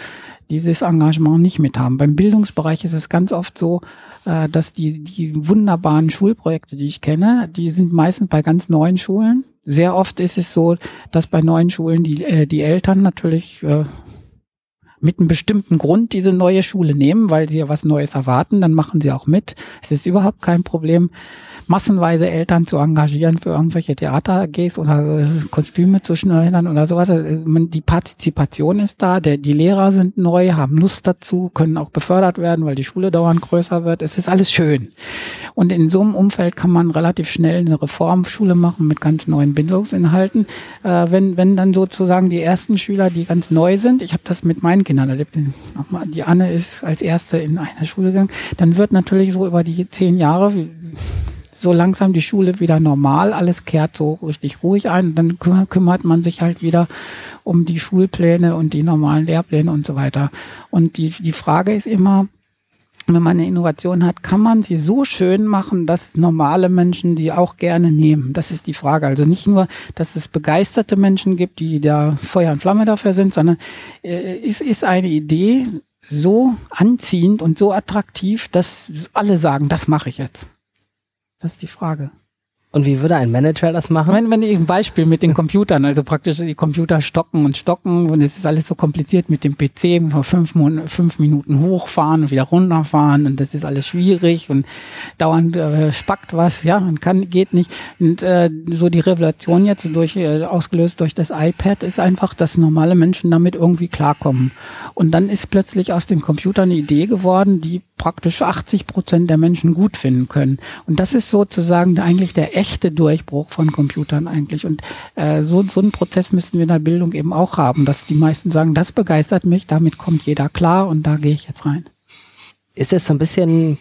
S2: dieses Engagement nicht mit haben. Beim Bildungsbereich ist es ganz oft so, äh, dass die, die wunderbaren Schulprojekte, die ich kenne, die sind meistens bei ganz neuen Schulen. Sehr oft ist es so, dass bei neuen Schulen die, äh, die Eltern natürlich äh, mit einem bestimmten Grund diese neue Schule nehmen, weil sie ja was Neues erwarten, dann machen sie auch mit. Es ist überhaupt kein Problem massenweise Eltern zu engagieren für irgendwelche Theater-AGs oder äh, Kostüme zu schneidern oder sowas. Äh, die Partizipation ist da, der, die Lehrer sind neu, haben Lust dazu, können auch befördert werden, weil die Schule dauernd größer wird. Es ist alles schön. Und in so einem Umfeld kann man relativ schnell eine Reformschule machen mit ganz neuen Bildungsinhalten. Äh, wenn, wenn dann sozusagen die ersten Schüler, die ganz neu sind, ich habe das mit meinen Kindern erlebt, die Anne ist als erste in eine Schule gegangen, dann wird natürlich so über die zehn Jahre, so langsam die Schule wieder normal, alles kehrt so richtig ruhig ein. dann kümmert man sich halt wieder um die Schulpläne und die normalen Lehrpläne und so weiter. Und die, die Frage ist immer, wenn man eine Innovation hat, kann man sie so schön machen, dass normale Menschen die auch gerne nehmen? Das ist die Frage. Also nicht nur, dass es begeisterte Menschen gibt, die da Feuer und Flamme dafür sind, sondern äh, ist, ist eine Idee so anziehend und so attraktiv, dass alle sagen, das mache ich jetzt. Das ist die Frage.
S1: Und wie würde ein Manager das machen?
S2: Wenn, wenn ein Beispiel mit den Computern, also praktisch die Computer stocken und stocken und es ist alles so kompliziert mit dem PC, fünf, fünf Minuten hochfahren und wieder runterfahren und das ist alles schwierig und dauernd äh, spackt was, ja, und kann, geht nicht. Und äh, so die Revolution jetzt durch, äh, ausgelöst durch das iPad ist einfach, dass normale Menschen damit irgendwie klarkommen. Und dann ist plötzlich aus dem Computer eine Idee geworden, die praktisch 80 Prozent der Menschen gut finden können. Und das ist sozusagen eigentlich der echte Durchbruch von Computern eigentlich. Und äh, so, so einen Prozess müssten wir in der Bildung eben auch haben, dass die meisten sagen, das begeistert mich, damit kommt jeder klar und da gehe ich jetzt rein.
S1: Ist es so ein bisschen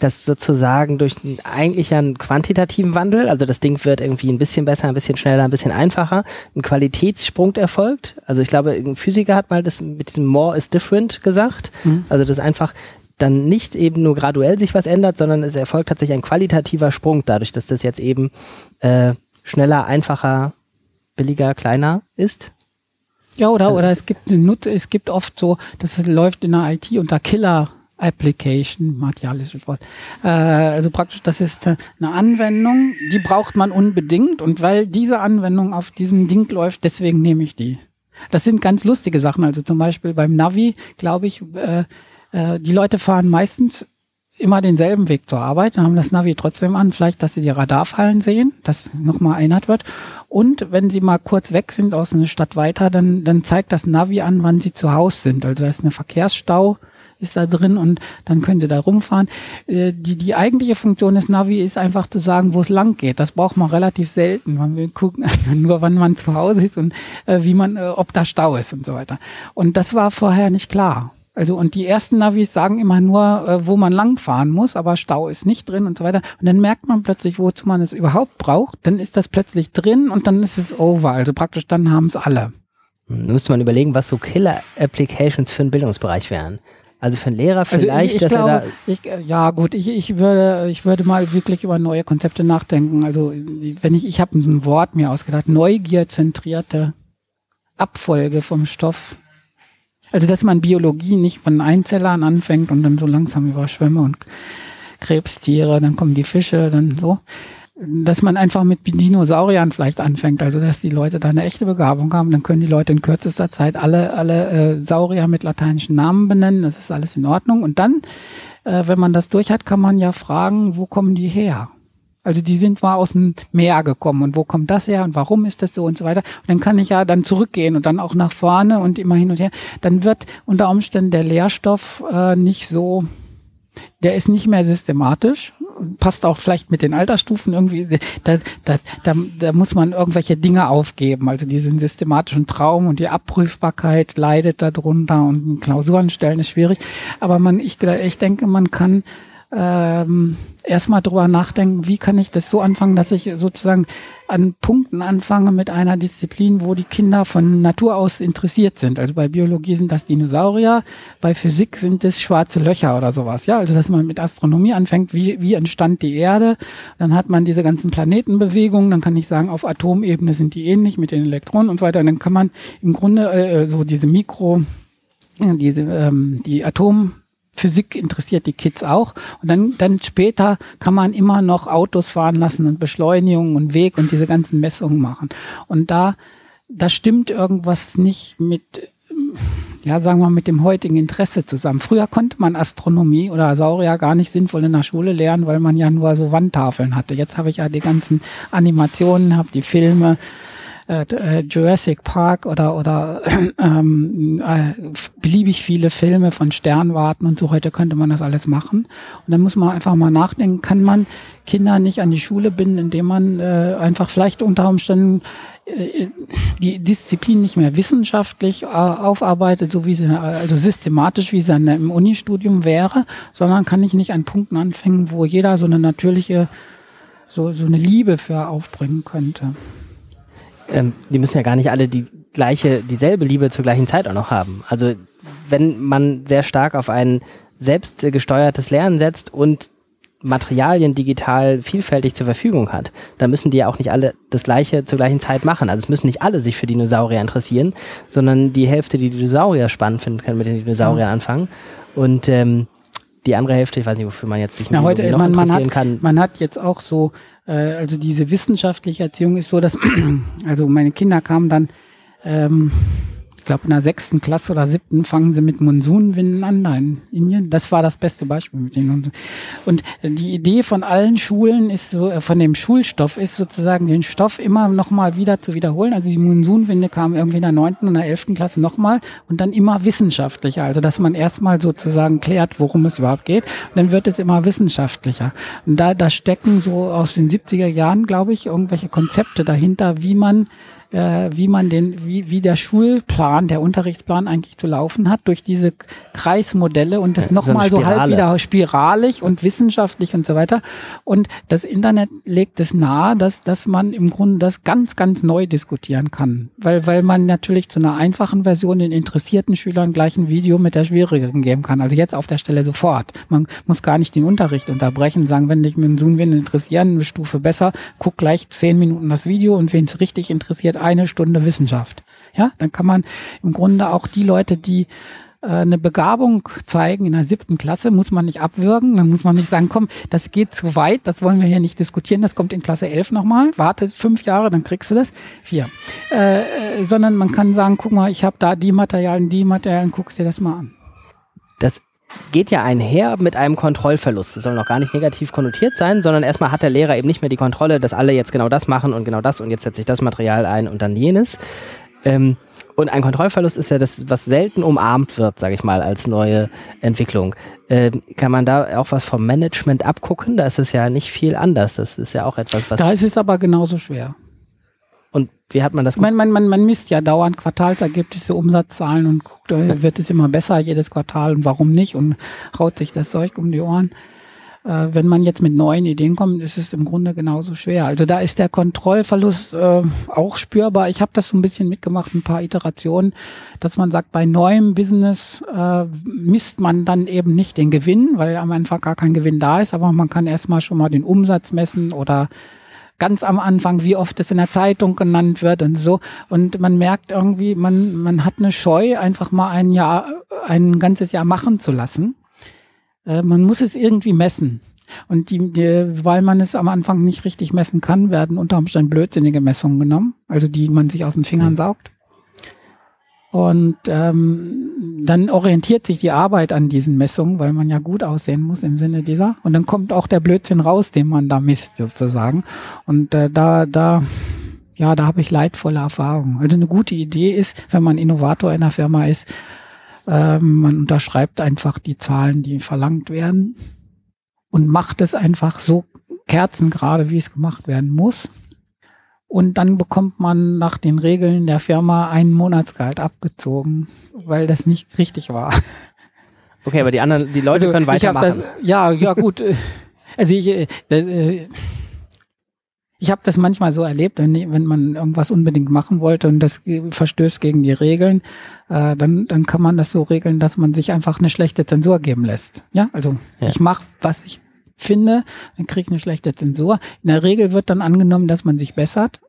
S1: das sozusagen durch eigentlich einen quantitativen Wandel, also das Ding wird irgendwie ein bisschen besser, ein bisschen schneller, ein bisschen einfacher, ein Qualitätssprung erfolgt. Also ich glaube, ein Physiker hat mal das mit diesem More is different gesagt. Mhm. Also das einfach dann nicht eben nur graduell sich was ändert, sondern es erfolgt tatsächlich ein qualitativer Sprung dadurch, dass das jetzt eben äh, schneller, einfacher, billiger, kleiner ist.
S2: Ja, oder, oder es gibt eine Nut es gibt oft so, das läuft in der IT unter Killer Application, martialisches Wort. Äh, also praktisch, das ist eine Anwendung, die braucht man unbedingt und weil diese Anwendung auf diesem Ding läuft, deswegen nehme ich die. Das sind ganz lustige Sachen. Also zum Beispiel beim Navi, glaube ich, äh, äh, die Leute fahren meistens immer denselben Weg zur Arbeit, dann haben das Navi trotzdem an, vielleicht, dass sie die Radarfallen sehen, dass nochmal erinnert wird. Und wenn sie mal kurz weg sind aus einer Stadt weiter, dann, dann zeigt das Navi an, wann sie zu Hause sind. Also da ist eine Verkehrsstau, ist da drin und dann können sie da rumfahren. Äh, die, die eigentliche Funktion des Navi ist einfach zu sagen, wo es lang geht. Das braucht man relativ selten. Man will gucken nur, wann man zu Hause ist und äh, wie man, ob da Stau ist und so weiter. Und das war vorher nicht klar. Also und die ersten Navis sagen immer nur, äh, wo man langfahren muss, aber Stau ist nicht drin und so weiter. Und dann merkt man plötzlich, wozu man es überhaupt braucht. Dann ist das plötzlich drin und dann ist es over. Also praktisch dann haben es alle.
S1: Da müsste man überlegen, was so Killer-Applications für den Bildungsbereich wären. Also für einen Lehrer vielleicht, also ich, ich
S2: dass glaube, er da. Ich, ja, gut, ich, ich würde, ich würde mal wirklich über neue Konzepte nachdenken. Also wenn ich, ich habe ein Wort mir ausgedacht, neugierzentrierte Abfolge vom Stoff. Also dass man Biologie nicht von Einzellern anfängt und dann so langsam über Schwämme und Krebstiere, dann kommen die Fische, dann so dass man einfach mit Dinosauriern vielleicht anfängt, also dass die Leute da eine echte Begabung haben, dann können die Leute in kürzester Zeit alle, alle äh, Saurier mit lateinischen Namen benennen, das ist alles in Ordnung. Und dann, äh, wenn man das durch hat, kann man ja fragen, wo kommen die her? Also die sind zwar aus dem Meer gekommen und wo kommt das her und warum ist das so und so weiter. Und dann kann ich ja dann zurückgehen und dann auch nach vorne und immer hin und her. Dann wird unter Umständen der Lehrstoff äh, nicht so der ist nicht mehr systematisch, passt auch vielleicht mit den Altersstufen irgendwie, da, da, da, da muss man irgendwelche Dinge aufgeben, also diesen systematischen Traum und die Abprüfbarkeit leidet darunter und Klausuren stellen ist schwierig, aber man, ich, ich denke, man kann ähm, erstmal drüber nachdenken, wie kann ich das so anfangen, dass ich sozusagen an Punkten anfange mit einer Disziplin, wo die Kinder von Natur aus interessiert sind. Also bei Biologie sind das Dinosaurier, bei Physik sind es schwarze Löcher oder sowas. Ja, also dass man mit Astronomie anfängt, wie, wie entstand die Erde, dann hat man diese ganzen Planetenbewegungen, dann kann ich sagen, auf Atomebene sind die ähnlich mit den Elektronen und so weiter. Und dann kann man im Grunde äh, so diese Mikro, diese ähm, die Atom Physik interessiert die Kids auch. Und dann, dann später kann man immer noch Autos fahren lassen und Beschleunigung und Weg und diese ganzen Messungen machen. Und da, da stimmt irgendwas nicht mit, ja, sagen wir, mit dem heutigen Interesse zusammen. Früher konnte man Astronomie oder Saurier gar nicht sinnvoll in der Schule lernen, weil man ja nur so Wandtafeln hatte. Jetzt habe ich ja die ganzen Animationen, habe die Filme, äh, äh, Jurassic Park oder oder ähm, äh, beliebig viele Filme von Sternwarten und so heute könnte man das alles machen. Und dann muss man einfach mal nachdenken, kann man Kinder nicht an die Schule binden, indem man äh, einfach vielleicht unter Umständen äh, die Disziplin nicht mehr wissenschaftlich äh, aufarbeitet, so wie sie, also systematisch, wie sie im Unistudium wäre, sondern kann ich nicht an Punkten anfangen, wo jeder so eine natürliche, so, so eine Liebe für aufbringen könnte
S1: ähm, die müssen ja gar nicht alle die gleiche, dieselbe Liebe zur gleichen Zeit auch noch haben. Also wenn man sehr stark auf ein selbstgesteuertes Lernen setzt und Materialien digital vielfältig zur Verfügung hat, dann müssen die ja auch nicht alle das gleiche zur gleichen Zeit machen. Also es müssen nicht alle sich für Dinosaurier interessieren, sondern die Hälfte, die Dinosaurier spannend finden, kann mit den Dinosauriern anfangen. Und ähm, die andere Hälfte, ich weiß nicht, wofür man jetzt sich
S2: Na, heute, noch man, man hat, kann. Man hat jetzt auch so äh, also diese wissenschaftliche Erziehung ist so, dass, also meine Kinder kamen dann, ähm, glaube in der sechsten Klasse oder siebten fangen sie mit Monsunwinden an da in Indien. Das war das beste Beispiel mit denen. Und die Idee von allen Schulen ist so, äh, von dem Schulstoff ist sozusagen den Stoff immer nochmal wieder zu wiederholen. Also die Monsunwinde kamen irgendwie in der neunten und der elften Klasse nochmal und dann immer wissenschaftlicher. Also dass man erstmal sozusagen klärt, worum es überhaupt geht. Und dann wird es immer wissenschaftlicher. Und da, da stecken so aus den 70er Jahren, glaube ich, irgendwelche Konzepte dahinter, wie man äh, wie man den, wie, wie der Schulplan, der Unterrichtsplan eigentlich zu laufen hat, durch diese Kreismodelle und das ja, nochmal so, so halb wieder spiralig und wissenschaftlich und so weiter. Und das Internet legt es nahe, dass, dass man im Grunde das ganz, ganz neu diskutieren kann. Weil, weil man natürlich zu einer einfachen Version den interessierten Schülern gleich ein Video mit der schwierigeren geben kann. Also jetzt auf der Stelle sofort. Man muss gar nicht den Unterricht unterbrechen, sagen, wenn dich mit dem Zoom interessieren, eine Stufe besser, guck gleich zehn Minuten das Video und wen es richtig interessiert, eine Stunde Wissenschaft. Ja, dann kann man im Grunde auch die Leute, die äh, eine Begabung zeigen in der siebten Klasse, muss man nicht abwürgen. Dann muss man nicht sagen, komm, das geht zu weit, das wollen wir hier nicht diskutieren, das kommt in Klasse 11 nochmal. Warte fünf Jahre, dann kriegst du das. Vier. Äh, äh, sondern man kann sagen, guck mal, ich habe da die Materialien, die Materialien, guckst dir das mal an.
S1: Das geht ja einher mit einem Kontrollverlust. Das soll noch gar nicht negativ konnotiert sein, sondern erstmal hat der Lehrer eben nicht mehr die Kontrolle, dass alle jetzt genau das machen und genau das und jetzt setze ich das Material ein und dann jenes. Ähm, und ein Kontrollverlust ist ja das, was selten umarmt wird, sage ich mal, als neue Entwicklung. Ähm, kann man da auch was vom Management abgucken? Da ist es ja nicht viel anders. Das ist ja auch etwas, was.
S2: Da ist es aber genauso schwer.
S1: Und wie hat man das?
S2: Man, man, man, man misst ja dauernd Quartalsergebnisse, Umsatzzahlen und guckt, wird es immer besser jedes Quartal und warum nicht und haut sich das Zeug um die Ohren. äh, wenn man jetzt mit neuen Ideen kommt, ist es im Grunde genauso schwer. Also da ist der Kontrollverlust äh, auch spürbar. Ich habe das so ein bisschen mitgemacht, ein paar Iterationen, dass man sagt, bei neuem Business äh, misst man dann eben nicht den Gewinn, weil am Anfang gar kein Gewinn da ist, aber man kann erstmal schon mal den Umsatz messen oder ganz am Anfang, wie oft es in der Zeitung genannt wird und so. Und man merkt irgendwie, man, man hat eine Scheu, einfach mal ein Jahr, ein ganzes Jahr machen zu lassen. Äh, man muss es irgendwie messen. Und die, die, weil man es am Anfang nicht richtig messen kann, werden unter Umständen blödsinnige Messungen genommen, also die man sich aus den Fingern mhm. saugt. Und ähm, dann orientiert sich die Arbeit an diesen Messungen, weil man ja gut aussehen muss im Sinne dieser. Und dann kommt auch der Blödsinn raus, den man da misst sozusagen. Und äh, da, da, ja, da habe ich leidvolle Erfahrungen. Also eine gute Idee ist, wenn man Innovator in einer Firma ist, ähm, man unterschreibt einfach die Zahlen, die verlangt werden und macht es einfach so kerzengerade, wie es gemacht werden muss. Und dann bekommt man nach den Regeln der Firma einen Monatsgehalt abgezogen, weil das nicht richtig war.
S1: Okay, aber die anderen, die Leute also, können weitermachen.
S2: Das, ja, ja, gut. Also ich, äh, äh ich habe das manchmal so erlebt, wenn, wenn man irgendwas unbedingt machen wollte und das verstößt gegen die Regeln, äh, dann, dann kann man das so regeln, dass man sich einfach eine schlechte Zensur geben lässt. Ja, also ja. ich mache, was ich finde, dann kriege ich eine schlechte Zensur. In der Regel wird dann angenommen, dass man sich bessert.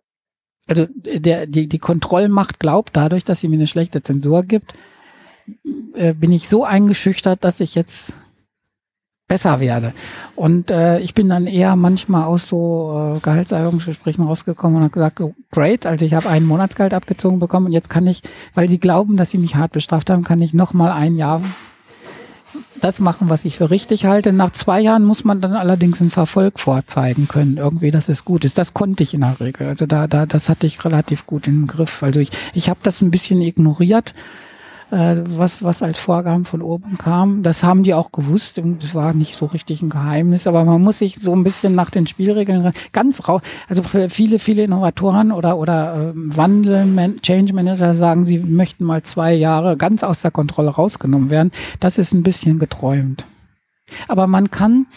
S2: Also der, die, die Kontrollmacht glaubt dadurch, dass sie mir eine schlechte Zensur gibt, äh, bin ich so eingeschüchtert, dass ich jetzt besser werde. Und äh, ich bin dann eher manchmal aus so äh, Gehaltserhöhungsgesprächen rausgekommen und habe gesagt, oh, great, also ich habe einen Monatsgehalt abgezogen bekommen und jetzt kann ich, weil sie glauben, dass sie mich hart bestraft haben, kann ich noch mal ein Jahr das machen, was ich für richtig halte. Nach zwei Jahren muss man dann allerdings einen Verfolg vorzeigen können, irgendwie, dass es gut ist. Das konnte ich in der Regel. Also da, da, das hatte ich relativ gut im Griff. Also ich, ich habe das ein bisschen ignoriert äh, was, was als Vorgaben von oben kam. Das haben die auch gewusst das war nicht so richtig ein Geheimnis, aber man muss sich so ein bisschen nach den Spielregeln ganz raus. Also für viele, viele Innovatoren oder, oder äh, Wandel, Change Manager sagen, sie möchten mal zwei Jahre ganz aus der Kontrolle rausgenommen werden. Das ist ein bisschen geträumt. Aber man kann,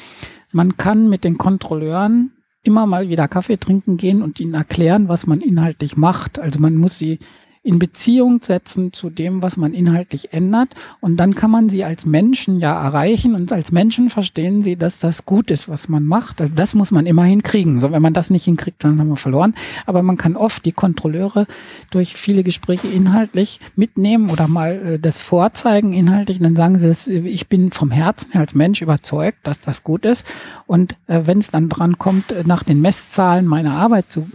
S2: man kann mit den Kontrolleuren immer mal wieder Kaffee trinken gehen und ihnen erklären, was man inhaltlich macht. Also man muss sie in Beziehung setzen zu dem, was man inhaltlich ändert. Und dann kann man sie als Menschen ja erreichen und als Menschen verstehen sie, dass das gut ist, was man macht. Also das muss man immer hinkriegen. So, wenn man das nicht hinkriegt, dann haben wir verloren. Aber man kann oft die Kontrolleure durch viele Gespräche inhaltlich mitnehmen oder mal äh, das vorzeigen inhaltlich. Und dann sagen sie, dass, ich bin vom Herzen als Mensch überzeugt, dass das gut ist. Und äh, wenn es dann dran kommt, äh, nach den Messzahlen meine Arbeit zu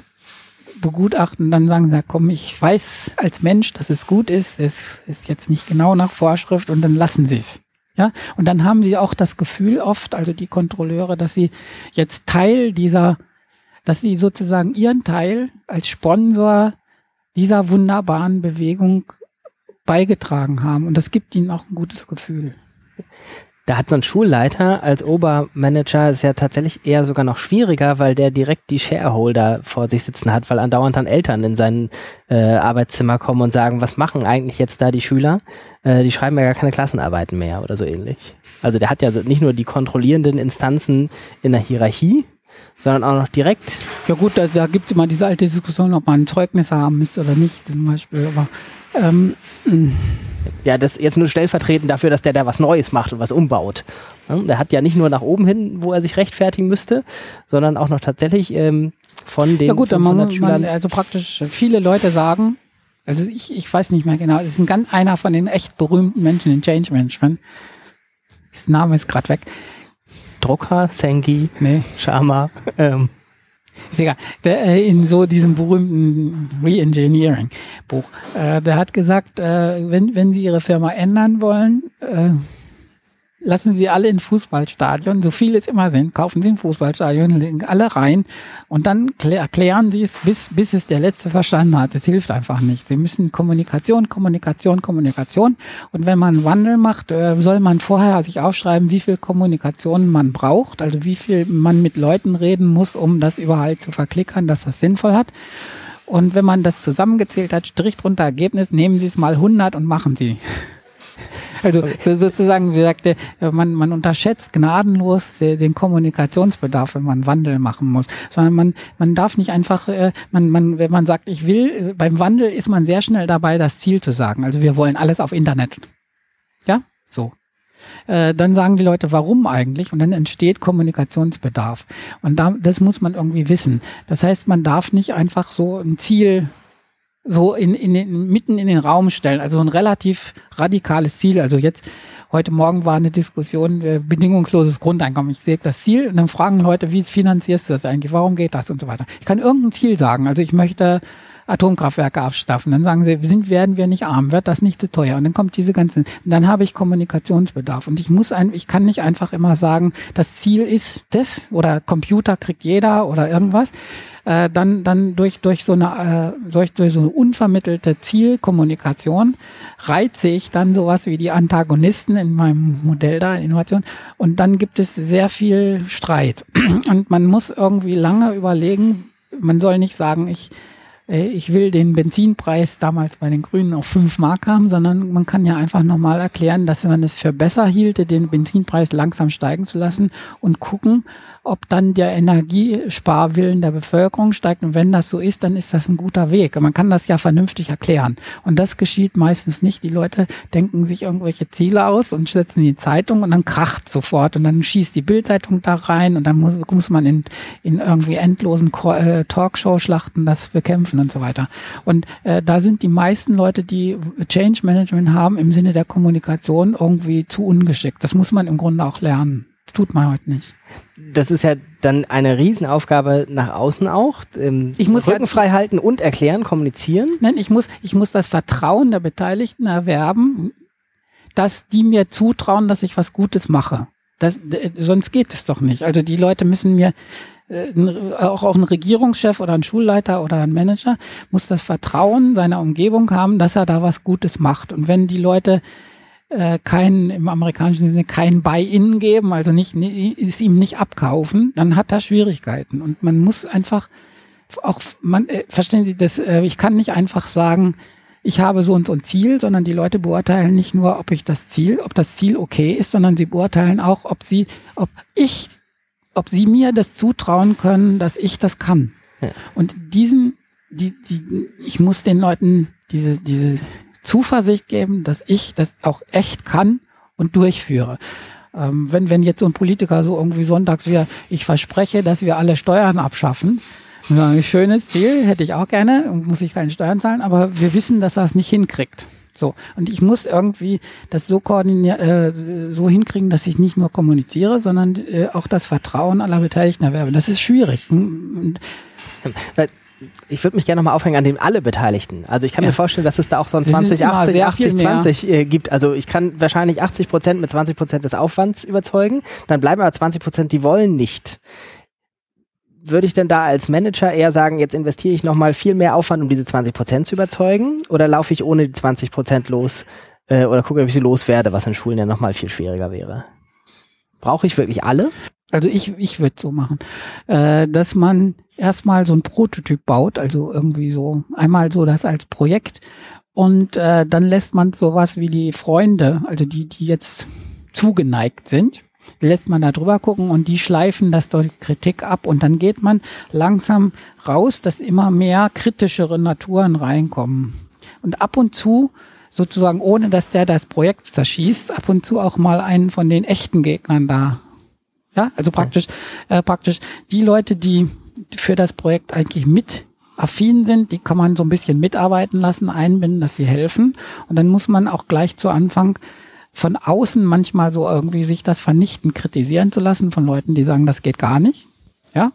S2: begutachten, dann sagen sie, komm, ich weiß als Mensch, dass es gut ist, es ist jetzt nicht genau nach Vorschrift und dann lassen sie es. Ja, und dann haben sie auch das Gefühl oft, also die Kontrolleure, dass sie jetzt Teil dieser, dass sie sozusagen ihren Teil als Sponsor dieser wunderbaren Bewegung beigetragen haben. Und das gibt ihnen auch ein gutes Gefühl
S1: da hat so ein Schulleiter als Obermanager ist ja tatsächlich eher sogar noch schwieriger, weil der direkt die Shareholder vor sich sitzen hat, weil andauernd dann Eltern in sein äh, Arbeitszimmer kommen und sagen, was machen eigentlich jetzt da die Schüler? Äh, die schreiben ja gar keine Klassenarbeiten mehr oder so ähnlich. Also der hat ja nicht nur die kontrollierenden Instanzen in der Hierarchie, sondern auch noch direkt.
S2: Ja gut, da, da gibt es immer diese alte Diskussion, ob man Zeugnisse haben müsste oder nicht, zum Beispiel. Aber ähm,
S1: ja, das jetzt nur stellvertretend dafür, dass der da was Neues macht und was umbaut. Der hat ja nicht nur nach oben hin, wo er sich rechtfertigen müsste, sondern auch noch tatsächlich ähm, von den
S2: ja gut, 500 man, man, also praktisch viele Leute sagen, also ich, ich weiß nicht mehr genau, das ist ein ganz einer von den echt berühmten Menschen in Change Management. Das Name ist gerade weg.
S1: Drucker, Sengi, nee. Sharma. Ähm.
S2: Ist egal. Der, äh, in so diesem berühmten Re-Engineering-Buch. Äh, der hat gesagt, äh, wenn, wenn Sie Ihre Firma ändern wollen, äh, lassen Sie alle in Fußballstadion, so viel es immer sind, kaufen Sie ein Fußballstadion, legen alle rein und dann erklären Sie es, bis, bis es der Letzte verstanden hat. Das hilft einfach nicht. Sie müssen Kommunikation, Kommunikation, Kommunikation. Und wenn man Wandel macht, äh, soll man vorher sich aufschreiben, wie viel Kommunikation man braucht, also wie viel man mit Leuten reden muss, um das überall zu verklickern, dass das sinnvoll hat. Und wenn man das zusammengezählt hat, Strich drunter Ergebnis, nehmen Sie es mal 100 und machen Sie. Also sozusagen, wie sagte, man, man unterschätzt gnadenlos den Kommunikationsbedarf, wenn man Wandel machen muss. Sondern man, man darf nicht einfach, äh, man, man, wenn man sagt, ich will, beim Wandel ist man sehr schnell dabei, das Ziel zu sagen. Also wir wollen alles auf Internet. Ja, so. Äh, dann sagen die Leute, warum eigentlich? Und dann entsteht Kommunikationsbedarf. Und da, das muss man irgendwie wissen. Das heißt, man darf nicht einfach so ein Ziel so in, in den, mitten in den Raum stellen. Also ein relativ radikales Ziel. Also jetzt, heute Morgen war eine Diskussion, äh, bedingungsloses Grundeinkommen. Ich sehe das Ziel und dann fragen Leute, wie finanzierst du das eigentlich? Warum geht das und so weiter. Ich kann irgendein Ziel sagen. Also ich möchte Atomkraftwerke abschaffen. Dann sagen sie, sind, werden wir nicht arm, wird das nicht zu teuer. Und dann kommt diese ganze, dann habe ich Kommunikationsbedarf. Und ich muss ein, ich kann nicht einfach immer sagen, das Ziel ist das oder Computer kriegt jeder oder irgendwas. Äh, dann, dann durch, durch so eine, äh, durch, durch so eine unvermittelte Zielkommunikation reize ich dann sowas wie die Antagonisten in meinem Modell da, Innovation. Und dann gibt es sehr viel Streit. Und man muss irgendwie lange überlegen, man soll nicht sagen, ich, ich will den Benzinpreis damals bei den Grünen auf fünf Mark haben, sondern man kann ja einfach nochmal erklären, dass man es für besser hielte, den Benzinpreis langsam steigen zu lassen und gucken, ob dann der Energiesparwillen der Bevölkerung steigt. Und wenn das so ist, dann ist das ein guter Weg. Man kann das ja vernünftig erklären. Und das geschieht meistens nicht. Die Leute denken sich irgendwelche Ziele aus und setzen die Zeitung und dann kracht sofort und dann schießt die Bildzeitung da rein und dann muss, muss man in, in irgendwie endlosen äh, Talkshow-Schlachten das bekämpfen und so weiter. Und äh, da sind die meisten Leute, die Change Management haben, im Sinne der Kommunikation irgendwie zu ungeschickt. Das muss man im Grunde auch lernen tut man heute nicht.
S1: Das ist ja dann eine Riesenaufgabe nach außen auch. Ähm, ich muss Rücken frei halten und erklären, kommunizieren.
S2: Nein, ich muss, ich muss das Vertrauen der Beteiligten erwerben, dass die mir zutrauen, dass ich was Gutes mache. Das, sonst geht es doch nicht. Also die Leute müssen mir, auch, auch ein Regierungschef oder ein Schulleiter oder ein Manager muss das Vertrauen seiner Umgebung haben, dass er da was Gutes macht. Und wenn die Leute äh, kein, im amerikanischen Sinne kein Buy-in geben, also nicht, ist ihm nicht abkaufen, dann hat er Schwierigkeiten. Und man muss einfach auch, man, äh, verstehen Sie das, äh, ich kann nicht einfach sagen, ich habe so und so ein Ziel, sondern die Leute beurteilen nicht nur, ob ich das Ziel, ob das Ziel okay ist, sondern sie beurteilen auch, ob sie, ob ich, ob sie mir das zutrauen können, dass ich das kann. Ja. Und diesen, die, die, ich muss den Leuten diese, diese Zuversicht geben, dass ich das auch echt kann und durchführe. Ähm, wenn, wenn jetzt so ein Politiker so irgendwie sonntags wieder, ich verspreche, dass wir alle Steuern abschaffen, ein schönes Ziel, hätte ich auch gerne und muss ich keine Steuern zahlen, aber wir wissen, dass er es nicht hinkriegt. So. Und ich muss irgendwie das so koordinieren, äh, so hinkriegen, dass ich nicht nur kommuniziere, sondern äh, auch das Vertrauen aller Beteiligten erwerbe. Das ist schwierig. Und,
S1: ich würde mich gerne nochmal aufhängen an den alle Beteiligten. Also ich kann ja. mir vorstellen, dass es da auch so ein 20, 80, 80, 20 äh, gibt. Also ich kann wahrscheinlich 80 Prozent mit 20 Prozent des Aufwands überzeugen. Dann bleiben aber 20 Prozent, die wollen nicht. Würde ich denn da als Manager eher sagen, jetzt investiere ich nochmal viel mehr Aufwand, um diese 20 Prozent zu überzeugen? Oder laufe ich ohne die 20 Prozent los? Äh, oder gucke, ob ich sie loswerde, was in Schulen ja nochmal viel schwieriger wäre? Brauche ich wirklich alle?
S2: Also ich, ich würde so machen, äh, dass man erstmal so ein Prototyp baut, also irgendwie so einmal so das als Projekt und äh, dann lässt man sowas wie die Freunde, also die, die jetzt zugeneigt sind, lässt man da drüber gucken und die schleifen das durch Kritik ab und dann geht man langsam raus, dass immer mehr kritischere Naturen reinkommen. Und ab und zu sozusagen ohne dass der das Projekt zerschießt, ab und zu auch mal einen von den echten Gegnern da ja, also praktisch, äh, praktisch die Leute, die für das Projekt eigentlich mit affin sind, die kann man so ein bisschen mitarbeiten lassen, einbinden, dass sie helfen. Und dann muss man auch gleich zu Anfang von außen manchmal so irgendwie sich das vernichten, kritisieren zu lassen von Leuten, die sagen, das geht gar nicht. Ja,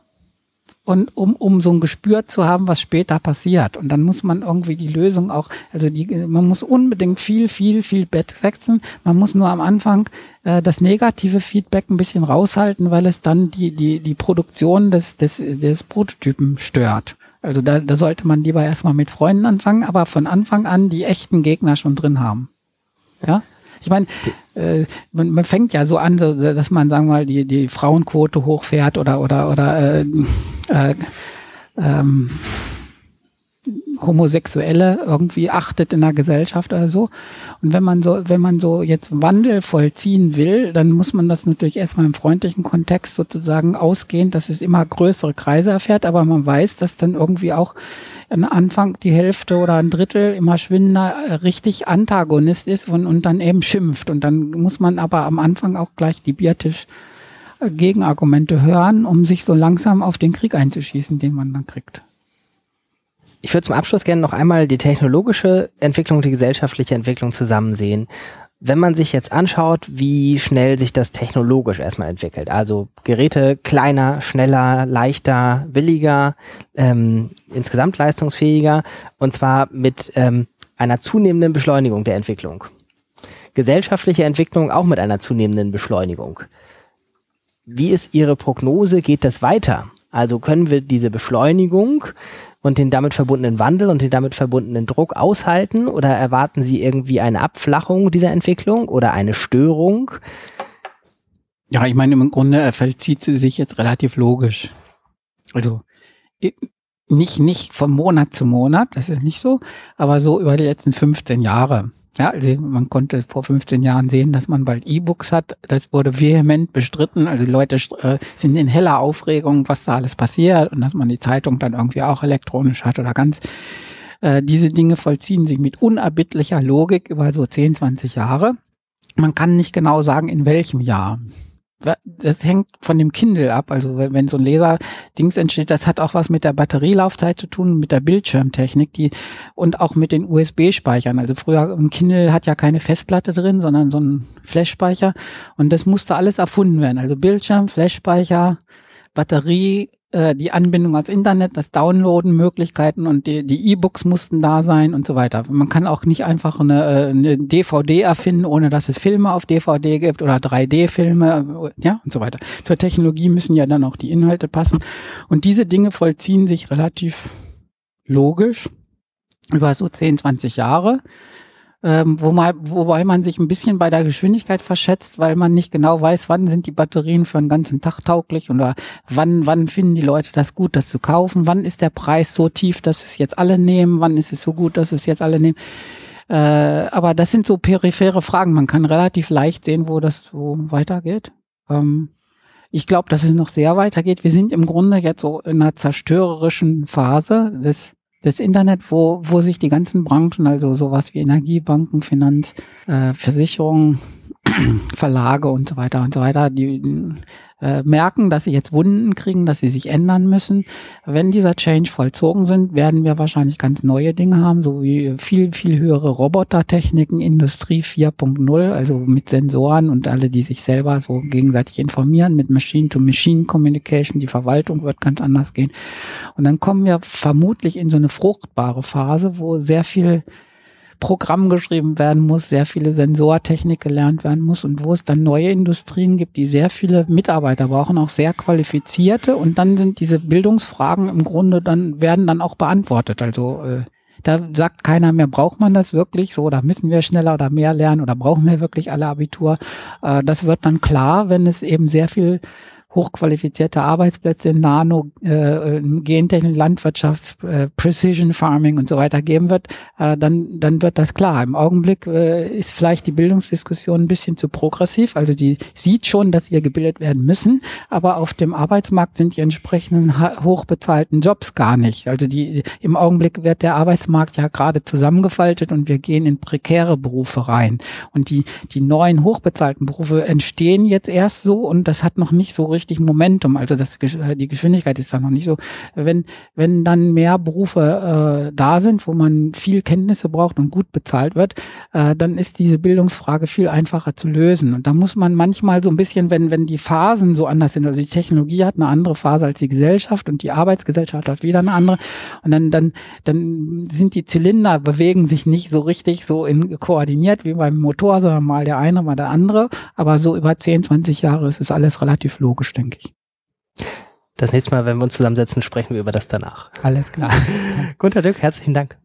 S2: und um, um so ein Gespür zu haben, was später passiert. Und dann muss man irgendwie die Lösung auch, also die, man muss unbedingt viel, viel, viel setzen. Man muss nur am Anfang äh, das negative Feedback ein bisschen raushalten, weil es dann die, die, die Produktion des, des, des Prototypen stört. Also da, da sollte man lieber erstmal mit Freunden anfangen, aber von Anfang an die echten Gegner schon drin haben. Ja? Ich meine, äh, man, man fängt ja so an, so, dass man, sagen wir mal, die, die Frauenquote hochfährt oder oder oder äh, äh, ähm, Homosexuelle irgendwie achtet in der Gesellschaft oder so. Und wenn man so, wenn man so jetzt Wandel vollziehen will, dann muss man das natürlich erstmal im freundlichen Kontext sozusagen ausgehen, dass es immer größere Kreise erfährt, aber man weiß, dass dann irgendwie auch am Anfang die Hälfte oder ein Drittel immer schwindender äh, richtig Antagonist ist und, und dann eben schimpft. Und dann muss man aber am Anfang auch gleich die Biertisch äh, Gegenargumente hören, um sich so langsam auf den Krieg einzuschießen, den man dann kriegt.
S1: Ich würde zum Abschluss gerne noch einmal die technologische Entwicklung und die gesellschaftliche Entwicklung zusammen sehen. Wenn man sich jetzt anschaut, wie schnell sich das technologisch erstmal entwickelt, also Geräte kleiner, schneller, leichter, billiger, ähm, insgesamt leistungsfähiger und zwar mit ähm, einer zunehmenden Beschleunigung der Entwicklung. Gesellschaftliche Entwicklung auch mit einer zunehmenden Beschleunigung. Wie ist Ihre Prognose? Geht das weiter? Also können wir diese Beschleunigung und den damit verbundenen Wandel und den damit verbundenen Druck aushalten? Oder erwarten Sie irgendwie eine Abflachung dieser Entwicklung oder eine Störung?
S2: Ja, ich meine, im Grunde vollzieht sie sich jetzt relativ logisch. Also nicht, nicht von Monat zu Monat, das ist nicht so, aber so über die letzten 15 Jahre. Ja, also man konnte vor 15 Jahren sehen, dass man bald E-Books hat. Das wurde vehement bestritten. Also die Leute äh, sind in heller Aufregung, was da alles passiert und dass man die Zeitung dann irgendwie auch elektronisch hat oder ganz. Äh, diese Dinge vollziehen sich mit unerbittlicher Logik über so 10, 20 Jahre. Man kann nicht genau sagen, in welchem Jahr das hängt von dem Kindle ab. Also wenn so ein Laser-Dings entsteht, das hat auch was mit der Batterielaufzeit zu tun, mit der Bildschirmtechnik, die und auch mit den USB-Speichern. Also früher ein Kindle hat ja keine Festplatte drin, sondern so ein Flash-Speicher und das musste alles erfunden werden. Also Bildschirm, Flash-Speicher, Batterie, äh, die Anbindung als Internet, das Downloaden, Möglichkeiten und die, die E-Books mussten da sein und so weiter. Man kann auch nicht einfach eine, äh, eine DVD erfinden, ohne dass es Filme auf DVD gibt oder 3D-Filme, ja, und so weiter. Zur Technologie müssen ja dann auch die Inhalte passen. Und diese Dinge vollziehen sich relativ logisch über so 10, 20 Jahre ähm, wo mal, wobei man sich ein bisschen bei der Geschwindigkeit verschätzt, weil man nicht genau weiß, wann sind die Batterien für einen ganzen Tag tauglich oder wann, wann finden die Leute das gut, das zu kaufen, wann ist der Preis so tief, dass es jetzt alle nehmen, wann ist es so gut, dass es jetzt alle nehmen. Äh, aber das sind so periphere Fragen. Man kann relativ leicht sehen, wo das so weitergeht. Ähm, ich glaube, dass es noch sehr weitergeht. Wir sind im Grunde jetzt so in einer zerstörerischen Phase des das Internet, wo, wo sich die ganzen Branchen, also sowas wie Energiebanken, Finanz, äh, Versicherungen, Verlage und so weiter und so weiter, die äh, merken, dass sie jetzt Wunden kriegen, dass sie sich ändern müssen. Wenn dieser Change vollzogen sind, werden wir wahrscheinlich ganz neue Dinge haben, so wie viel, viel höhere Robotertechniken, Industrie 4.0, also mit Sensoren und alle, die sich selber so gegenseitig informieren, mit Machine-to-Machine-Communication. Die Verwaltung wird ganz anders gehen. Und dann kommen wir vermutlich in so eine fruchtbare Phase, wo sehr viel Programm geschrieben werden muss, sehr viele Sensortechnik gelernt werden muss und wo es dann neue Industrien gibt, die sehr viele Mitarbeiter brauchen, auch sehr qualifizierte und dann sind diese Bildungsfragen im Grunde dann, werden dann auch beantwortet. Also äh, da sagt keiner mehr, braucht man das wirklich so oder müssen wir schneller oder mehr lernen oder brauchen wir wirklich alle Abitur. Äh, das wird dann klar, wenn es eben sehr viel hochqualifizierte Arbeitsplätze in Nano, äh, Gentechnik, Landwirtschaft, äh, Precision Farming und so weiter geben wird, äh, dann, dann wird das klar. Im Augenblick äh, ist vielleicht die Bildungsdiskussion ein bisschen zu progressiv. Also die sieht schon, dass wir gebildet werden müssen, aber auf dem Arbeitsmarkt sind die entsprechenden hochbezahlten Jobs gar nicht. Also die im Augenblick wird der Arbeitsmarkt ja gerade zusammengefaltet und wir gehen in prekäre Berufe rein. Und die, die neuen hochbezahlten Berufe entstehen jetzt erst so und das hat noch nicht so richtig richtig Momentum. Also das, äh, die Geschwindigkeit ist da noch nicht so. Wenn, wenn dann mehr Berufe äh, da sind, wo man viel Kenntnisse braucht und gut bezahlt wird, äh, dann ist diese Bildungsfrage viel einfacher zu lösen. Und da muss man manchmal so ein bisschen, wenn, wenn die Phasen so anders sind, also die Technologie hat eine andere Phase als die Gesellschaft und die Arbeitsgesellschaft hat wieder eine andere. Und dann, dann, dann sind die Zylinder, bewegen sich nicht so richtig so in, koordiniert wie beim Motor, sondern mal der eine, mal der andere. Aber so über 10, 20 Jahre ist es alles relativ logisch denke ich.
S1: Das nächste Mal, wenn wir uns zusammensetzen, sprechen wir über das danach.
S2: Alles klar.
S1: Gunter Dück, herzlichen Dank.